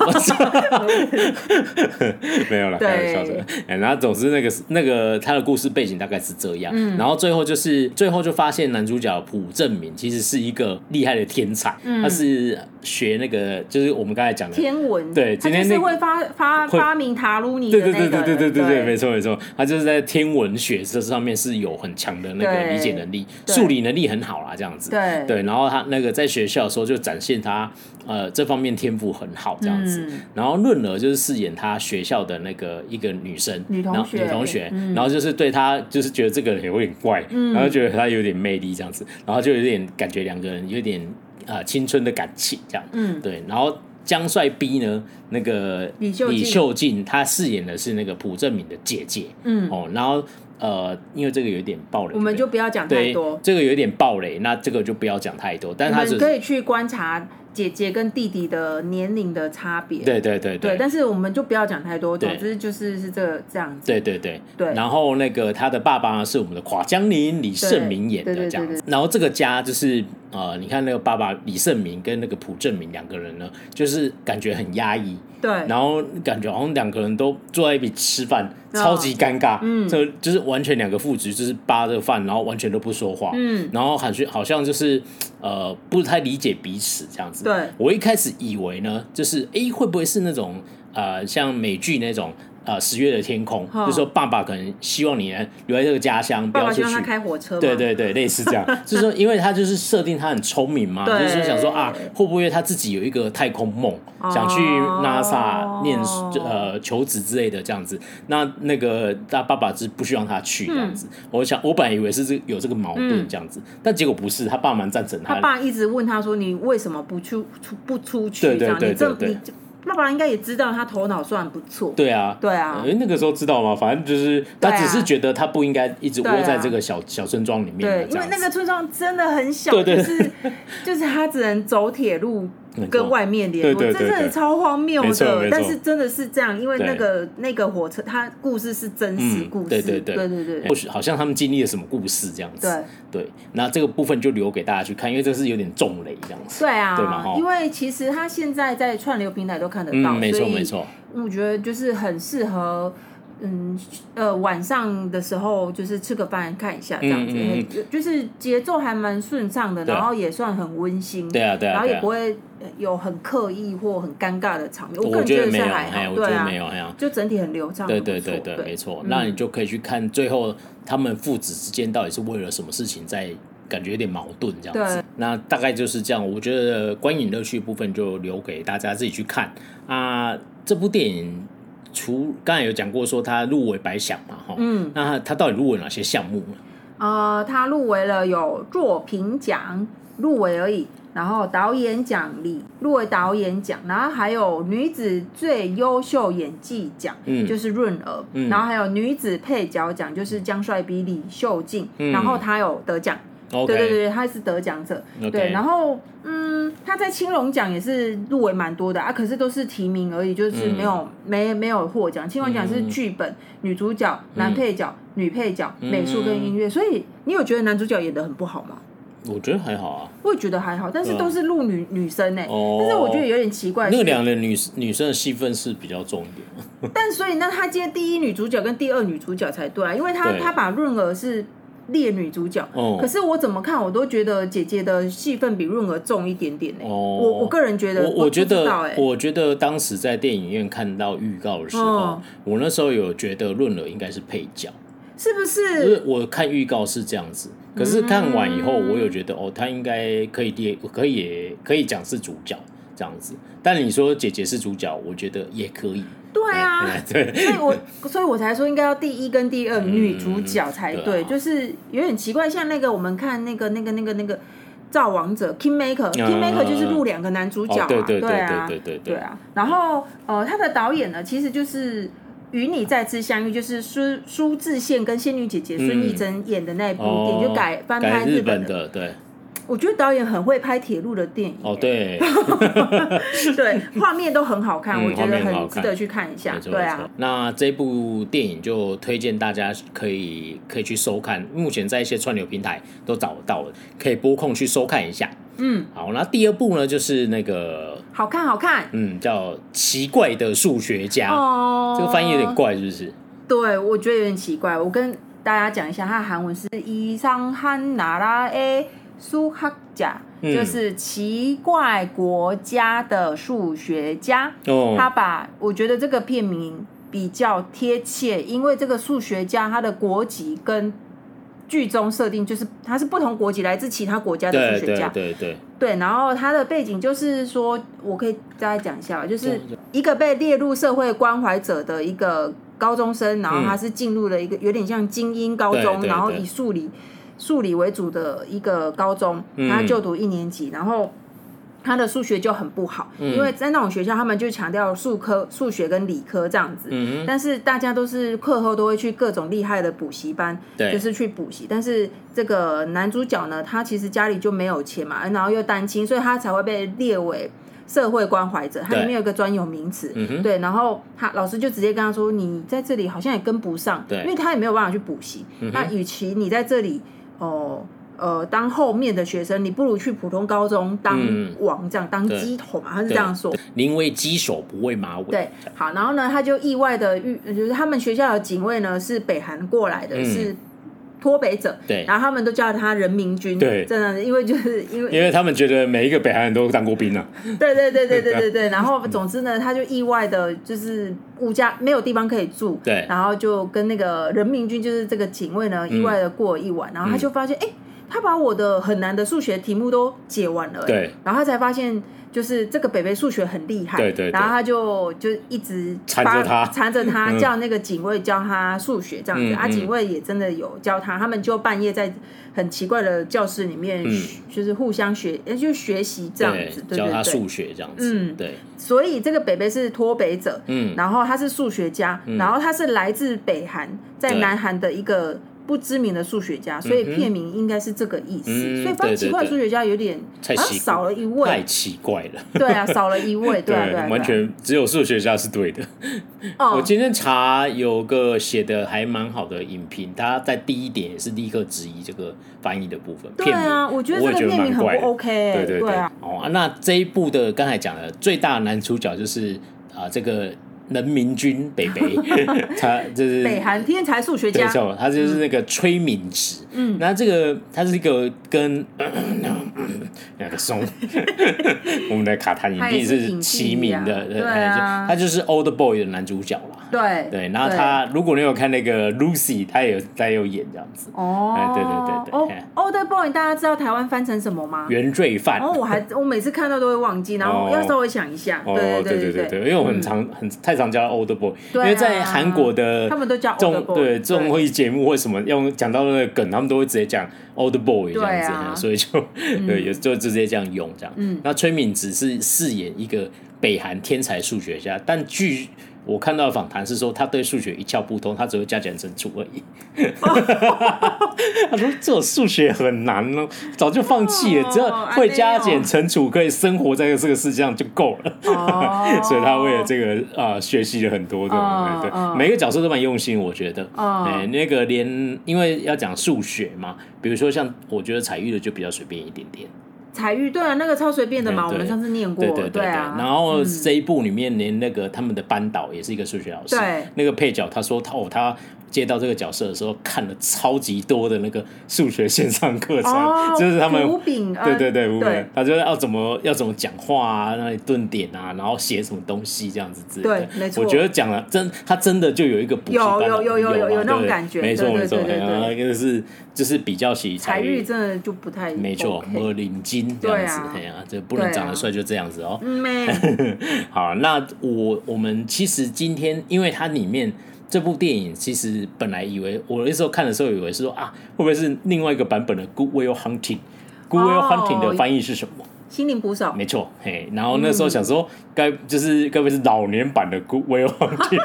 没有了，开玩笑的。哎，然后总之那个那个他的故事背景大概是这样，然后最后就是最后就。发现男主角朴正明其实是一个厉害的天才，嗯、他是学那个，就是我们刚才讲的天文，对，今天、那个、是会发发发明塔鲁尼的那个，对对对对对对。对，对没错没错，他就是在天文学这上面是有很强的那个理解能力，数理能力很好啦，这样子，对。对，然后他那个在学校的时候就展现他呃这方面天赋很好这样子，嗯、然后润儿就是饰演他学校的那个一个女生女同学女同学，嗯、然后就是对他就是觉得这个人有点怪，嗯、然后觉得他有点。魅力这样子，然后就有点感觉两个人有点呃青春的感情这样，嗯，对，然后江帅 B 呢，那个李秀静，她饰演的是那个朴正敏的姐姐。嗯，哦，然后呃，因为这个有点暴雷，我们就不要讲太多。这个有点暴雷，那这个就不要讲太多。但是他是可以去观察。姐姐跟弟弟的年龄的差别，对对对对，但是我们就不要讲太多，总之就是是这个这样子。对对对对。然后那个他的爸爸是我们的垮江林李胜明演的这样子。然后这个家就是呃，你看那个爸爸李胜明跟那个朴正明两个人呢，就是感觉很压抑。对。然后感觉好像两个人都坐在一起吃饭，超级尴尬。嗯。这就是完全两个父子就是扒着饭，然后完全都不说话。嗯。然后好像好像就是呃不太理解彼此这样子。对，我一开始以为呢，就是哎、欸，会不会是那种呃，像美剧那种。呃，十月的天空，哦、就是说爸爸可能希望你留在这个家乡，不要出去。他开火车。对对对，类似这样，就是说，因为他就是设定他很聪明嘛，就是说想说啊，会不会他自己有一个太空梦，哦、想去 NASA 念呃求职之类的这样子。那那个他爸爸是不希望他去这样子。嗯、我想，我本来以为是这有这个矛盾这样子，嗯、但结果不是，他爸蛮赞成他。他爸一直问他说：“你为什么不出出不出去？”对对对对对。爸爸应该也知道他头脑算不错。对啊，对啊。因为，那个时候知道吗？反正就是他只是觉得他不应该一直窝在这个小小村庄里面。对，因为那个村庄真的很小，就是 就是他只能走铁路。跟外面联络，真的超荒谬的，但是真的是这样，因为那个那个火车，它故事是真实故事，对对对。对对对，或许好像他们经历了什么故事这样子，对。对，那这个部分就留给大家去看，因为这是有点重雷这样子，对啊，对嘛，因为其实他现在在串流平台都看得到，没错没错，我觉得就是很适合。嗯，呃，晚上的时候就是吃个饭看一下这样子，嗯嗯、就是节奏还蛮顺畅的，啊、然后也算很温馨，对啊对啊，然后也不会有很刻意或很尴尬的场面。我个人觉得是还好，对啊，就整体很流畅，对对对对，对没错。那你就可以去看最后他们父子之间到底是为了什么事情在感觉有点矛盾这样子。那大概就是这样，我觉得观影乐趣部分就留给大家自己去看啊。这部电影。除刚才有讲过说他入围白想嘛，哈，嗯，那他他到底入围哪些项目呢？呃，他入围了有作品奖入围而已，然后导演奖里入围导演奖，然后还有女子最优秀演技奖，嗯，就是润儿，嗯，然后还有女子配角奖，就是江帅比李秀静，嗯，然后他有得奖。对对对，他是得奖者.对，然后嗯，他在青龙奖也是入围蛮多的啊，可是都是提名而已，就是没有、嗯、没没有获奖。青龙奖是剧本、嗯、女主角、男配角、嗯、女配角、嗯、美术跟音乐，所以你有觉得男主角演的很不好吗？我觉得还好啊，我也觉得还好，但是都是录女、啊、女生呢、欸。哦，但是我觉得有点奇怪，那两个女女生的戏份是比较重一点。但所以那他接第一女主角跟第二女主角才对啊，因为他对他把润儿是。列女主角，哦可是我怎么看我都觉得姐姐的戏份比润儿重一点点呢。我我个人觉得，我我觉得，我觉得当时在电影院看到预告的时候，我那时候有觉得润儿应该是配角，是不是？我看预告是这样子，可是看完以后，我有觉得哦，她应该可以列，可以可以讲是主角这样子。但你说姐姐是主角，我觉得也可以。对啊，对，所以我所以我才说应该要第一跟第二女主角才对，就是有点奇怪。像那个我们看那个那个那个那个造王者 Kingmaker，Kingmaker 就是录两个男主角啊，对啊，对对对对啊。然后呃，他的导演呢，其实就是与你再次相遇，就是苏苏志燮跟仙女姐姐孙艺珍演的那部电影，就改翻拍日本的，对。我觉得导演很会拍铁路的电影哦，对，对，画面都很好看，我觉得很值得去看一下。对啊，那这部电影就推荐大家可以可以去收看，目前在一些串流平台都找得到了，可以拨空去收看一下。嗯，好，那第二部呢，就是那个好看好看，嗯，叫奇怪的数学家哦，这个翻译有点怪，是不是？对，我觉得有点奇怪。我跟大家讲一下，它的韩文是伊桑汉拿拉 A。苏哈贾就是奇怪国家的数学家，嗯、他把我觉得这个片名比较贴切，因为这个数学家他的国籍跟剧中设定就是他是不同国籍，来自其他国家的数学家，对对对，对，然后他的背景就是说，我可以再讲一下，就是一个被列入社会关怀者的一个高中生，然后他是进入了一个有点像精英高中，然后以数理。数理为主的一个高中，他就读一年级，嗯、然后他的数学就很不好，嗯、因为在那种学校，他们就强调数科、数学跟理科这样子。嗯、但是大家都是课后都会去各种厉害的补习班，对就是去补习。但是这个男主角呢，他其实家里就没有钱嘛，然后又单亲，所以他才会被列为社会关怀者。他里面有一个专有名词，对，对。然后他老师就直接跟他说：“你在这里好像也跟不上，对，因为他也没有办法去补习。嗯、那与其你在这里，哦。”呃，当后面的学生，你不如去普通高中当王，这样、嗯、当鸡头嘛，他是这样说。宁为鸡首，不为马尾。对，好，然后呢，他就意外的遇，就是他们学校的警卫呢是北韩过来的，嗯、是脱北者。对，然后他们都叫他人民军。对，真的，因为就是因为因为他们觉得每一个北韩人都当过兵啊。对对对对对对对。然后总之呢，他就意外的就是物价没有地方可以住。对。然后就跟那个人民军，就是这个警卫呢，意外的过了一晚，嗯、然后他就发现，哎、嗯。他把我的很难的数学题目都解完了，对，然后他才发现，就是这个北北数学很厉害，对对，然后他就就一直缠着他，缠着他，叫那个警卫教他数学这样子，啊，警卫也真的有教他，他们就半夜在很奇怪的教室里面，就是互相学，就学习这样子，教他数学这样子，嗯，对，所以这个北北是脱北者，嗯，然后他是数学家，然后他是来自北韩，在南韩的一个。不知名的数学家，所以片名应该是这个意思。嗯、所以发现奇怪的数学家有点好像少了一位，太奇怪了。对啊，少了一位，对啊，对，完全只有数学家是对的。哦、我今天查有个写的还蛮好的影评，他在第一点也是立刻质疑这个翻译的部分。对啊，我觉得这个片名很不 OK、欸。对对对，对啊。哦，那这一部的刚才讲的最大的男主角就是啊、呃，这个。人民军北北，他就是北韩天才数学家，没错，他就是那个崔敏植。嗯，那这个他是一个跟 两个松，我们的卡塔尼蒂是齐名的，他就是 Old Boy 的男主角啦。对对，然后他如果你有看那个 Lucy，他也有他也有演这样子。哦，对对对对。Old Boy，大家知道台湾翻成什么吗？原罪犯。哦，我还我每次看到都会忘记，然后要稍微想一下。对对对对对，因为我很常很太。常叫 old boy，因为在韩国的他们都叫 old boy，对综艺节目或什么用讲到那个梗，他们都会直接讲 old boy 这样子，所以就对也就直接这样用这样。嗯那崔敏只是饰演一个北韩天才数学家，但据我看到的访谈是说，他对数学一窍不通，他只会加减乘除而已。他说：“这数学很难哦，早就放弃了，只要会加减乘除，可以生活在这个世界上就够了。” 所以他为了这个啊，学习了很多对对，每个角色都蛮用心，我觉得。哎，那个连因为要讲数学嘛，比如说像我觉得彩玉的就比较随便一点点。彩玉对啊，那个超随便的嘛，我们上次念过，对对啊。然后这一部里面连那个他们的班导也是一个数学老师，对，那个配角他说他哦他。接到这个角色的时候，看了超级多的那个数学线上课程，哦、就是他们对对对，对他就是要怎么要怎么讲话啊，那里顿点啊，然后写什么东西这样子之类的。对，没错。我觉得讲了真，他真的就有一个补习班有有有有有，有那种感觉，没错没错，那个是就是比较起彩玉真的就不太没错，没领巾这样子，哎呀、啊，这不能长得帅就这样子哦。没。好，那我我们其实今天因为它里面。这部电影其实本来以为我那时候看的时候以为是说啊，会不会是另外一个版本的《Good Will Hunting》？《Good Will Hunting》的翻译是什么？心灵捕手，没错，嘿，然后那时候想说，该就是该不是老年版的《Good Will Hunting》，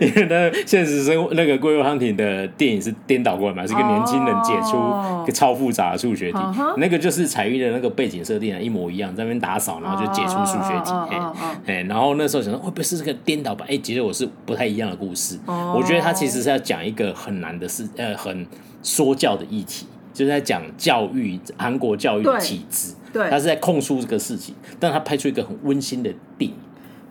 因为那现实生活那个《Good Will Hunting》的电影是颠倒过来嘛，是一个年轻人解出一个超复杂的数学题，那个就是彩玉的那个背景设定啊一模一样，在那边打扫，然后就解出数学题，嘿，然后那时候想说会不会是这个颠倒版？哎，其实我是不太一样的故事，我觉得他其实是要讲一个很难的事，呃，很说教的议题，就是在讲教育，韩国教育体制。对，他是在控诉这个事情，但他拍出一个很温馨的电影，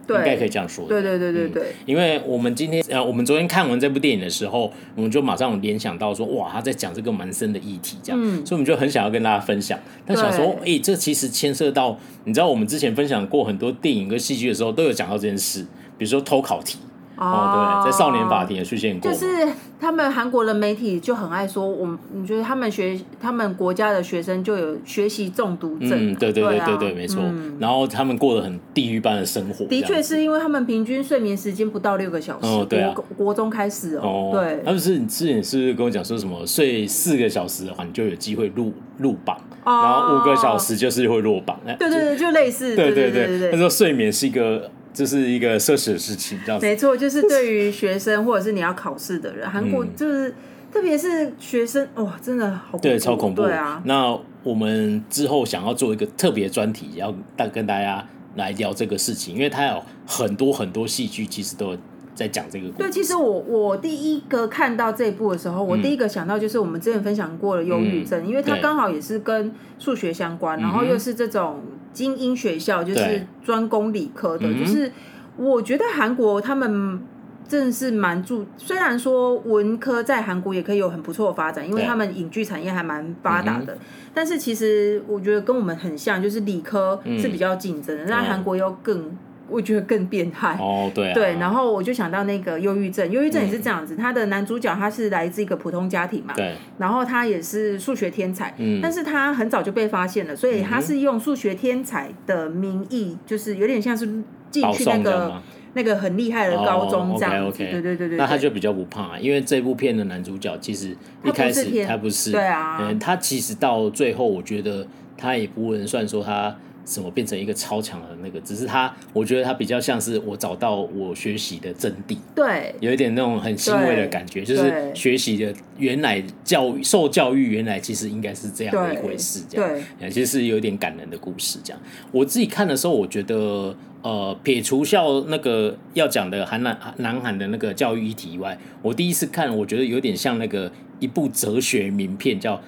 对应该可以这样说。对对对对对、嗯，因为我们今天呃，我们昨天看完这部电影的时候，我们就马上联想到说，哇，他在讲这个蛮深的议题，这样，嗯、所以我们就很想要跟大家分享。但想说，哎对，这其实牵涉到，你知道，我们之前分享过很多电影跟戏剧的时候，都有讲到这件事，比如说偷考题。哦，对，在少年法庭也出现过。就是他们韩国的媒体就很爱说，我们你觉得他们学他们国家的学生就有学习中毒症。嗯，对对对对对，没错。然后他们过得很地狱般的生活。的确是因为他们平均睡眠时间不到六个小时。哦，对啊。国国中开始哦。对。他们是你之前是不是跟我讲说什么睡四个小时的话，你就有机会入入榜，然后五个小时就是会落榜。对对对，就类似。对对对对。他说睡眠是一个。这是一个奢侈的事情，这样子。没错，就是对于学生或者是你要考试的人，韩国就是、嗯、特别是学生，哇，真的好，对，超恐怖。对啊，那我们之后想要做一个特别专题，要大跟大家来聊这个事情，因为它有很多很多戏剧，其实都在讲这个故事。对，其实我我第一个看到这一部的时候，我第一个想到就是我们之前分享过的忧郁症，嗯、因为它刚好也是跟数学相关，然后又是这种。精英学校就是专攻理科的，就是我觉得韩国他们真的是蛮注，虽然说文科在韩国也可以有很不错的发展，因为他们影剧产业还蛮发达的，但是其实我觉得跟我们很像，就是理科是比较竞争的，那韩国又更。我觉得更变态。哦，对、啊、对，然后我就想到那个忧郁症，忧郁症也是这样子，他、嗯、的男主角他是来自一个普通家庭嘛，对，然后他也是数学天才，嗯，但是他很早就被发现了，所以他是用数学天才的名义，就是有点像是进去那个那个很厉害的高中这样子，对对对对，那他就比较不怕，因为这部片的男主角其实一开始他不是，对啊，嗯，他其实到最后，我觉得他也不能算说他。什么变成一个超强的那个？只是他，我觉得他比较像是我找到我学习的真谛，对，有一点那种很欣慰的感觉，就是学习的原来教育受教育原来其实应该是这样的一回事，这样，对，其实是有点感人的故事。这样，我自己看的时候，我觉得，呃，撇除校那个要讲的韩南南韩的那个教育议题以外，我第一次看，我觉得有点像那个一部哲学名片，叫。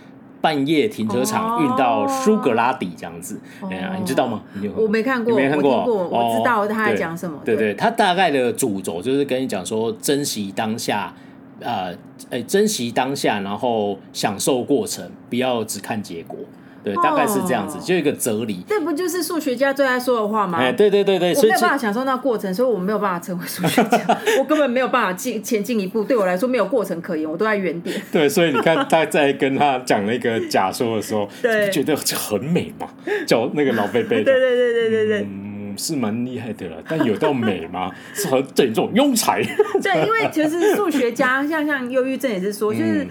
半夜停车场运到苏格拉底这样子，哎呀，你知道吗？我没看过，没看过，我知道他在讲什么。对对，他大概的主轴就是跟你讲说，珍惜当下，呃，哎，珍惜当下，然后享受过程，不要只看结果。对，大概是这样子，就一个哲理。这不就是数学家最爱说的话吗？哎，对对对对，我没有办法享受那过程，所以我没有办法成为数学家，我根本没有办法进前进一步。对我来说，没有过程可言，我都在原点。对，所以你看他在跟他讲那个假说的时候，对，觉得很美嘛，叫那个老贝贝。对对对对对对，嗯，是蛮厉害的了，但有到美吗？是很这种庸才。对，因为其实数学家像像忧郁症也是说，就是。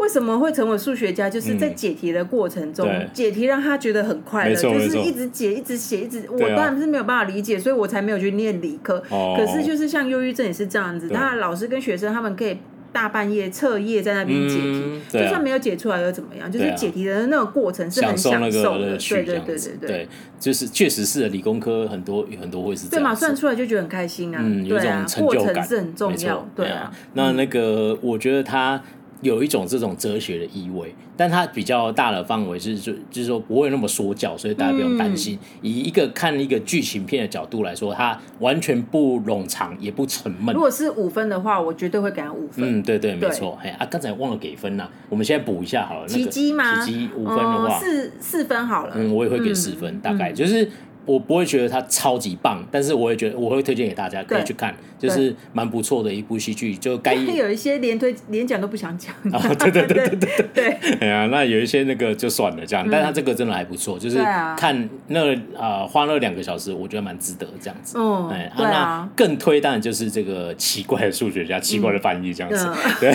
为什么会成为数学家？就是在解题的过程中，嗯、解题让他觉得很快乐，就是一直解、一直写、一直。我当然是没有办法理解，所以我才没有去念理科。哦、可是就是像忧郁症也是这样子，他老师跟学生他们可以大半夜彻夜在那边解题，嗯啊、就算没有解出来又怎么样？就是解题的那个过程是很享受的。对对对对对，就是确实是理工科很多很多会是这样。对嘛？算出来就觉得很开心啊。嗯，有一种成就感，过程是很重要。对啊，那那个我觉得他。有一种这种哲学的意味，但它比较大的范围是就就是说不会那么说教，所以大家不用担心。嗯、以一个看一个剧情片的角度来说，它完全不冗长，也不沉闷。如果是五分的话，我绝对会给他五分。嗯，对对，对没错。哎啊，刚才忘了给分了，我们现在补一下好了。奇迹吗？奇迹五分的话，四四分好了。嗯，我也会给四分，嗯、大概就是。我不会觉得它超级棒，但是我也觉得我会推荐给大家可以去看，就是蛮不错的一部戏剧。就该有一些连推连讲都不想讲。哦，对对对对对 对。哎呀，那有一些那个就算了这样，但他这个真的还不错，就是看那啊花了两个小时，我觉得蛮值得这样子。嗯，哎，那更推当然就是这个奇怪的数学家，奇怪的翻译这样子。对，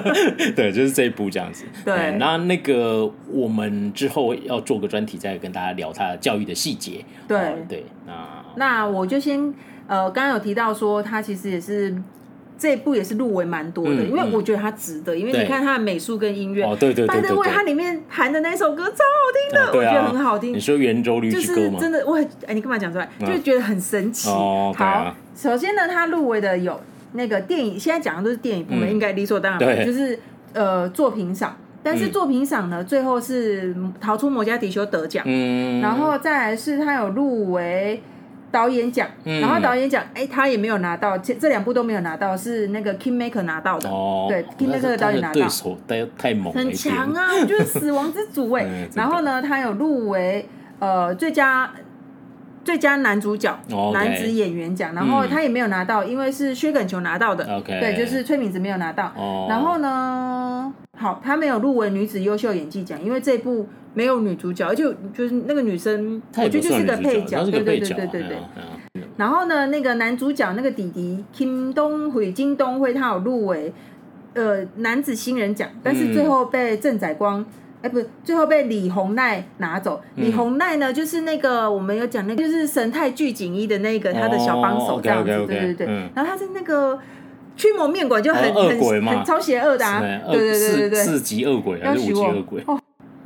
对，就是这一部这样子。对，那那个我们之后要做个专题，再跟大家聊他教育的细节。对、哦、对，那那我就先呃，刚刚有提到说他其实也是这一部也是入围蛮多的，嗯、因为我觉得他值得，嗯、因为你看他的美术跟音乐，哦对对对，对，它里面弹的那首歌超好听的，我觉得很好听。你说圆周率就是真的，我哎，你干嘛讲出来？嗯、就是觉得很神奇。哦、好，啊、首先呢，他入围的有那个电影，现在讲的都是电影部门，嗯、应该理所当然，对。就是呃作品赏。但是作品赏呢，最后是逃出摩加迪休得奖，嗯，然后再来是他有入围导演奖，嗯、然后导演奖，哎，他也没有拿到，这这两部都没有拿到，是那个 Kingmaker 拿到的，哦，对，Kingmaker 的导演拿到，对手太太猛，很强啊，我觉得死亡之主哎，然后呢，他有入围呃最佳最佳男主角、哦 okay、男子演员奖，然后他也没有拿到，嗯、因为是薛耿球拿到的。对，就是崔敏子没有拿到。哦、然后呢，好，他没有入围女子优秀演技奖，因为这部没有女主角，而且就是那个女生，我觉得就是个配角。对对对对对对。然后呢，那个男主角那个弟弟金东辉，金东辉他有入围呃男子新人奖，但是最后被郑载光。嗯哎，不是，最后被李红奈拿走。嗯、李红奈呢，就是那个我们有讲那个，就是神态巨景一的那个他的小帮手这样子，哦、okay, okay, okay, 对对对。嗯、然后他是那个驱魔面馆就很、哦、很很超邪恶的、啊，对对对对对，四级恶鬼还是五级恶鬼？哦，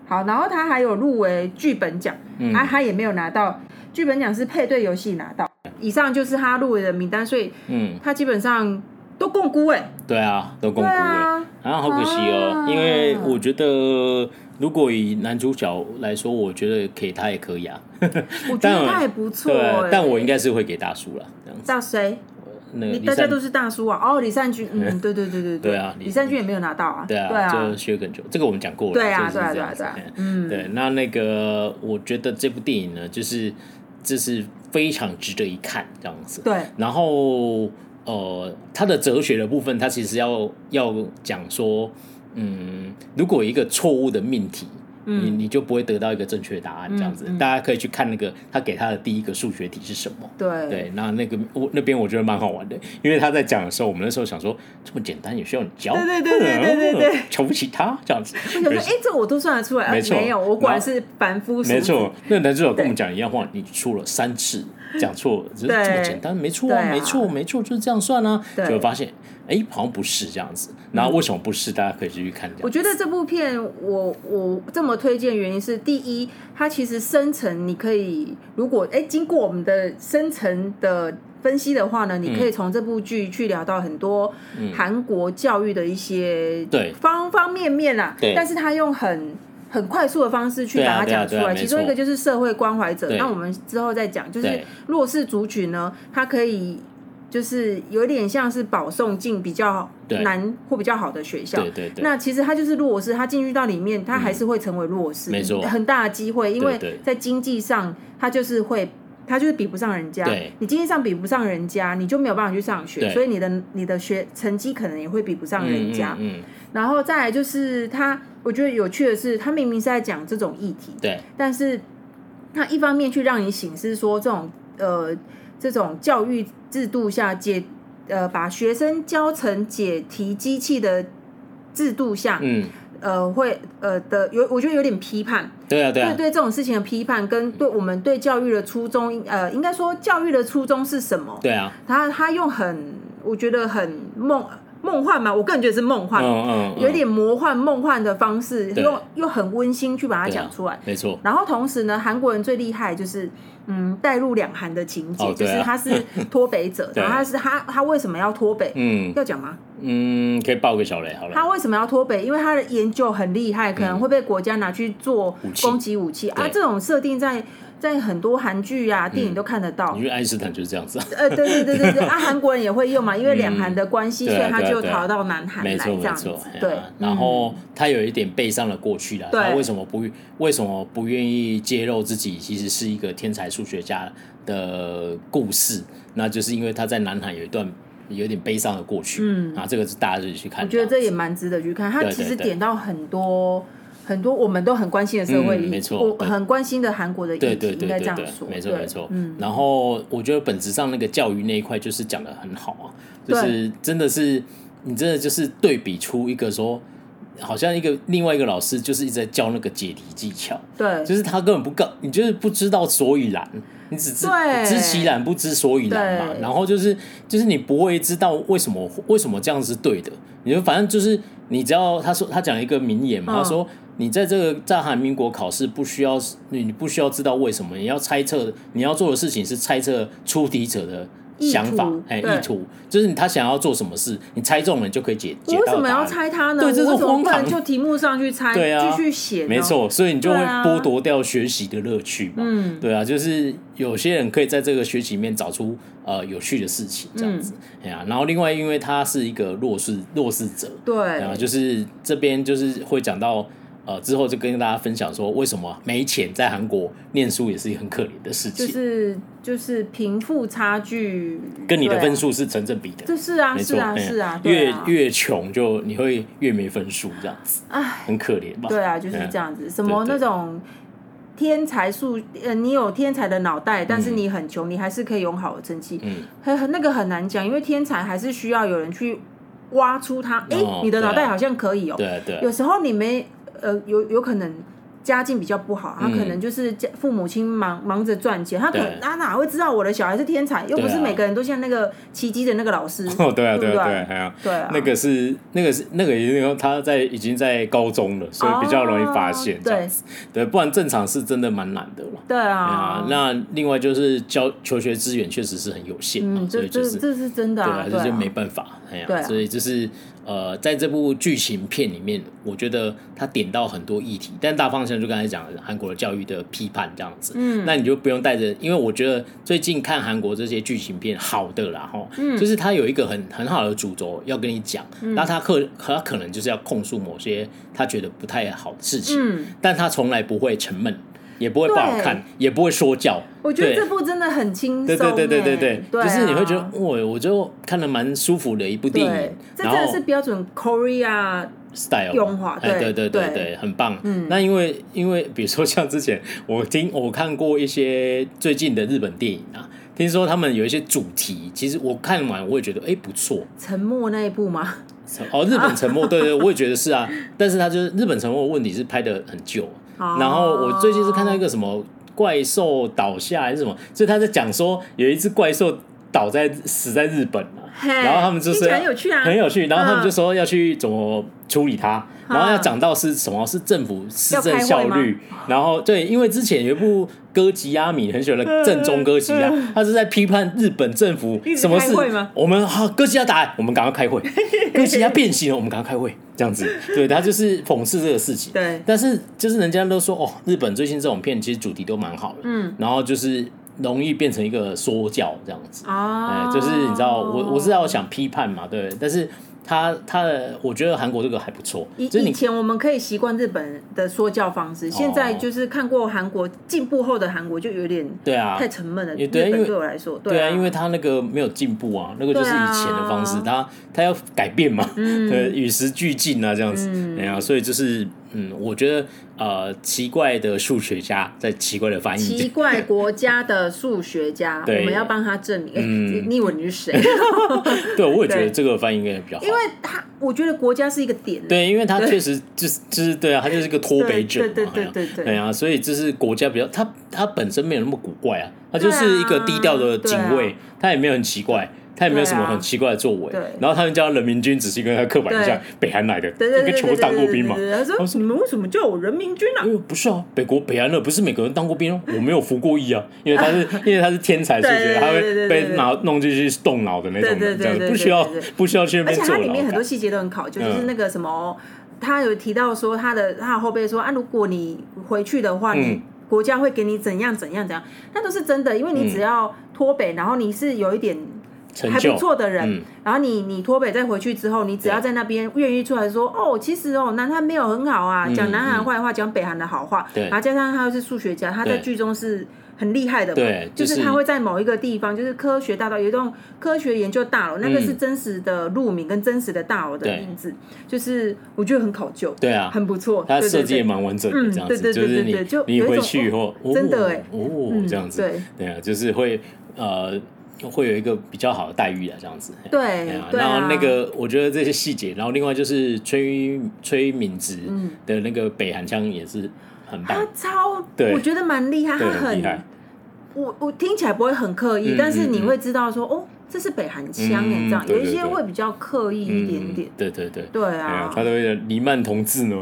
好，然后他还有入围剧本奖，嗯、啊，他也没有拿到。剧本奖，是配对游戏拿到。以上就是他入围的名单，所以嗯，他基本上都摃龟哎，对啊，都摃龟哎。啊，好可惜哦，因为我觉得如果以男主角来说，我觉得给他也可以啊。我觉得 他也不错，对，但我应该是会给大叔了，这样子。大谁？那大家都是大叔啊。哦，李善均，嗯，对对对对对啊，李善均也没有拿到啊。对啊，对啊，就薛耿球，这个我们讲过了。对啊，对啊，对啊，对啊。嗯，对，那那个我觉得这部电影呢，就是这是非常值得一看这样子。对，然后。呃，他的哲学的部分，他其实要要讲说，嗯，如果一个错误的命题，嗯、你你就不会得到一个正确的答案，这样子，嗯嗯、大家可以去看那个他给他的第一个数学题是什么？对对，那那个我那边我觉得蛮好玩的，因为他在讲的时候，我们那时候想说这么简单也需要你教？对对对对对对对，瞧不起他这样子。我想说，哎，这我都算得出来，没错，没有，我果然是凡夫俗。没错，那男主角跟我们讲一样话，你出了三次。讲错了，就是这么简单，没错啊，没错，没错，就是这样算啊。就会发现，哎，好像不是这样子。那为什么不是？大家可以继续看。我觉得这部片，我我这么推荐原因是，第一，它其实深层，你可以如果哎，经过我们的深层的分析的话呢，你可以从这部剧去聊到很多韩国教育的一些对方方面面啦。对，但是他用很。很快速的方式去把它讲出来，其中一个就是社会关怀者。那我们之后再讲，就是弱势族群呢，它可以就是有点像是保送进比较难或比较好的学校。那其实他就是弱势，他进去到里面，他还是会成为弱势，没错，很大的机会，因为在经济上他就是会，他就是比不上人家。你经济上比不上人家，你就没有办法去上学，所以你的你的学成绩可能也会比不上人家。嗯然后再来就是他。我觉得有趣的是，他明明是在讲这种议题，对，但是他一方面去让你醒思说，这种呃这种教育制度下解呃把学生教成解题机器的制度下，嗯，呃会呃的有我觉得有点批判，对啊对啊，对对这种事情的批判跟对我们对教育的初衷，呃应该说教育的初衷是什么？对啊，他他用很我觉得很梦。梦幻嘛，我个人觉得是梦幻，有一点魔幻梦幻的方式，又又很温馨去把它讲出来，没错。然后同时呢，韩国人最厉害就是，嗯，带入两韩的情节，就是他是 脱北者，然后他是他他为什么要脱北？嗯，要讲吗？嗯，可以爆个小雷好了。他为什么要脱北？因为他的研究很厉害，可能会被国家拿去做攻击武器啊。这种设定在。在很多韩剧啊、电影都看得到。因为爱因斯坦就是这样子。呃，对对对对对，啊，韩国人也会用嘛，因为两韩的关系，所以他就逃到南韩来这样子。对，然后他有一点悲伤的过去了。他为什么不为什么不愿意揭露自己其实是一个天才数学家的故事？那就是因为他在南韩有一段有点悲伤的过去。嗯，啊，这个是大家自己去看。我觉得这也蛮值得去看。他其实点到很多。很多我们都很关心的社会没错，我很关心的韩国的议题，应该这样说，没错没错。嗯，然后我觉得本质上那个教育那一块就是讲的很好啊，就是真的是你真的就是对比出一个说，好像一个另外一个老师就是一直在教那个解题技巧，对，就是他根本不告，你就是不知道所以然，你只知知其然不知所以然嘛，然后就是就是你不会知道为什么为什么这样是对的，你就反正就是你只要他说他讲一个名言嘛，他说。你在这个在韩民国考试不需要你，你不需要知道为什么，你要猜测，你要做的事情是猜测出题者的想法，哎，意图就是他想要做什么事，你猜中了你就可以解解。为什么要猜他呢？对，这是荒唐。就题目上去猜，对啊，继续写，没错，所以你就会剥夺掉学习的乐趣嘛。嗯，对啊，就是有些人可以在这个学习里面找出呃有趣的事情，这样子，哎呀，然后另外因为他是一个弱势弱势者，对，然后就是这边就是会讲到。呃之后就跟大家分享说，为什么没钱在韩国念书也是一个很可怜的事情，就是就是贫富差距跟你的分数是成正比的，这是啊，是啊，是啊，越越穷就你会越没分数这样子，哎，很可怜吧？对啊，就是这样子，什么那种。天才数，呃，你有天才的脑袋，但是你很穷，嗯、你还是可以有好的成绩。嗯，很那个很难讲，因为天才还是需要有人去挖出他。哎、哦，你的脑袋好像可以哦。对对。有时候你没，呃，有有可能。家境比较不好，他可能就是家父母亲忙忙着赚钱，他可能他哪会知道我的小孩是天才？又不是每个人都像那个奇迹的那个老师。哦，对啊，对啊，对啊，对啊，那个是那个是那个，因为他在已经在高中了，所以比较容易发现。对对，不然正常是真的蛮难的了。对啊，那另外就是教求学资源确实是很有限，所以就是这是真的，对，这就没办法。哎呀，所以就是。呃，在这部剧情片里面，我觉得他点到很多议题，但大方向就刚才讲的韩国的教育的批判这样子。嗯，那你就不用带着，因为我觉得最近看韩国这些剧情片好的啦，哈，嗯，就是他有一个很很好的主轴要跟你讲，嗯，他可他可能就是要控诉某些他觉得不太好的事情，嗯，但他从来不会沉闷。也不会不好看，也不会说教。我觉得这部真的很轻松。对对对对对对，就是你会觉得，我我就看了蛮舒服的一部电影。这真的是标准 Korea style 用法，对对对对对，很棒。嗯，那因为因为比如说像之前我听我看过一些最近的日本电影啊，听说他们有一些主题，其实我看完我也觉得哎不错。沉默那一部吗？哦，日本沉默，对对，我也觉得是啊。但是他就是日本沉默的问题是拍的很旧。然后我最近是看到一个什么怪兽倒下还是什么，所以他在讲说有一只怪兽倒在死在日本嘛，然后他们就是很有趣啊，很有趣，然后他们就说要去怎么处理它，然后要讲到是什么是政府施政效率，然后对，因为之前有一部歌吉拉米很喜欢的正宗歌吉拉，他是在批判日本政府什么事，我们好哥吉拉打，我们赶快开会，歌吉拉变形了，我们赶快开会。这样子，对，他就是讽刺这个事情。对，但是就是人家都说哦，日本最近这种片其实主题都蛮好的，嗯，然后就是容易变成一个说教这样子。哦，哎，就是你知道，我我是要想批判嘛，对，但是。他他的，我觉得韩国这个还不错。以以前我们可以习惯日本的说教方式，现在就是看过韩国进步后的韩国就有点对啊，太沉闷了。对，因为对我来说，对啊，因为他那个没有进步啊，那个就是以前的方式，他他要改变嘛，对，与时俱进啊，这样子，哎呀，所以就是。嗯，我觉得呃，奇怪的数学家在奇怪的翻译，奇怪 国家的数学家，我们要帮他证明。嗯，你以为你是谁？对，我也觉得这个翻译应该比较好，因为他我觉得国家是一个点。对，因为他确实就是就是对啊，他就是一个脱北者，对对对对对，对啊，所以这是国家比较，他他本身没有那么古怪啊，他就是一个低调的警卫，他也没有很奇怪。他也没有什么很奇怪的作为，然后他们叫人民军，只是跟他刻板印象，北韩来的，应该全部当过兵嘛。他说：“你们为什么叫我人民军啊？”不是啊，北国北韩的不是每个人当过兵哦，我没有服过役啊，因为他是 因为他是天才数学，他会被拿弄进去动脑的那种，这样不需要不需要去那边做。而且它里面很多细节都很考究，就是那个什么，他有提到说他的他的后辈说啊，如果你回去的话，你国家会给你怎样怎样怎样，那都是真的，因为你只要脱北，然后你是有一点。还不错的人，嗯、然后你你脱北再回去之后，你只要在那边愿意出来说，哦，其实哦，南韩没有很好啊，讲南韩坏话，讲、嗯、北韩的好话，对。然后加上他又是数学家，他在剧中是很厉害的嘛，对就是、就是他会在某一个地方，就是科学大道有一栋科学研究大楼，嗯、那个是真实的路名跟真实的大楼的名字，就是我觉得很考究，对啊，很不错，他设计也蛮完整的，这样子，对对对对对，就你回去以后，哦、真的哎，哦，这样子，对。对啊，就是会呃。会有一个比较好的待遇啊，这样子。对，然后那个我觉得这些细节，然后另外就是崔崔敏植的那个北韩腔也是很棒，他超，对，我觉得蛮厉害，他很厉害。我我听起来不会很刻意，但是你会知道说哦。这是北韩腔哎，这样有一些会比较刻意一点点。对对对，对啊，他都会黎曼同志呢，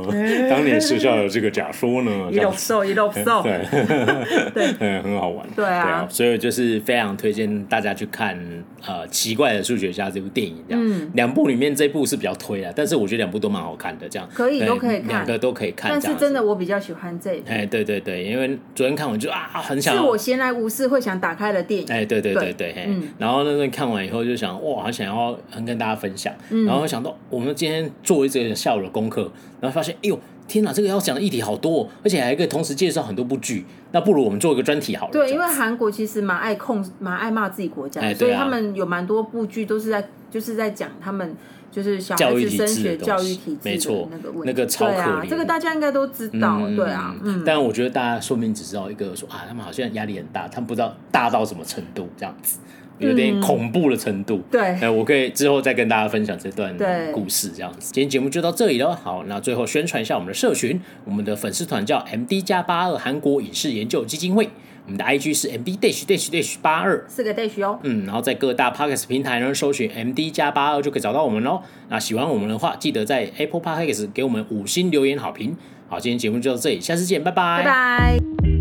当年学校有这个假说呢，一路瘦一路瘦，对。对，很好玩。对啊，所以就是非常推荐大家去看呃奇怪的数学家这部电影，这样。两部里面这部是比较推啊，但是我觉得两部都蛮好看的，这样。可以都可以看，两个都可以看。但是真的我比较喜欢这部，哎对对对，因为昨天看完就啊很想，是我闲来无事会想打开的电影，哎对对对对，然后那个看完以后就想。哇，好想要跟大家分享，嗯、然后想到我们今天做一个下午的功课，然后发现，哎呦，天哪，这个要讲的议题好多，而且还可以同时介绍很多部剧。那不如我们做一个专题好了。对，因为韩国其实蛮爱控，蛮爱骂自己国家，哎啊、所以他们有蛮多部剧都是在，就是在讲他们就是小孩子升学教育体制没错那个问题。那个超可怜、啊，这个大家应该都知道，嗯、对啊。嗯。但我觉得大家说明只知道一个说啊，他们好像压力很大，他们不知道大到什么程度这样子。有点恐怖的程度，对，哎，我可以之后再跟大家分享这段故事，这样子。今天节目就到这里了，好，那最后宣传一下我们的社群，我们的粉丝团叫 MD 加八二韩国影视研究基金会，我们的 IG 是 MD dash dash dash 八二，四个 dash 哦，嗯，然后在各大 Podcast 平台呢搜寻 MD 加八二就可以找到我们喽。那喜欢我们的话，记得在 Apple Podcast 给我们五星留言好评。好，今天节目就到这里，下次见，拜拜，拜拜。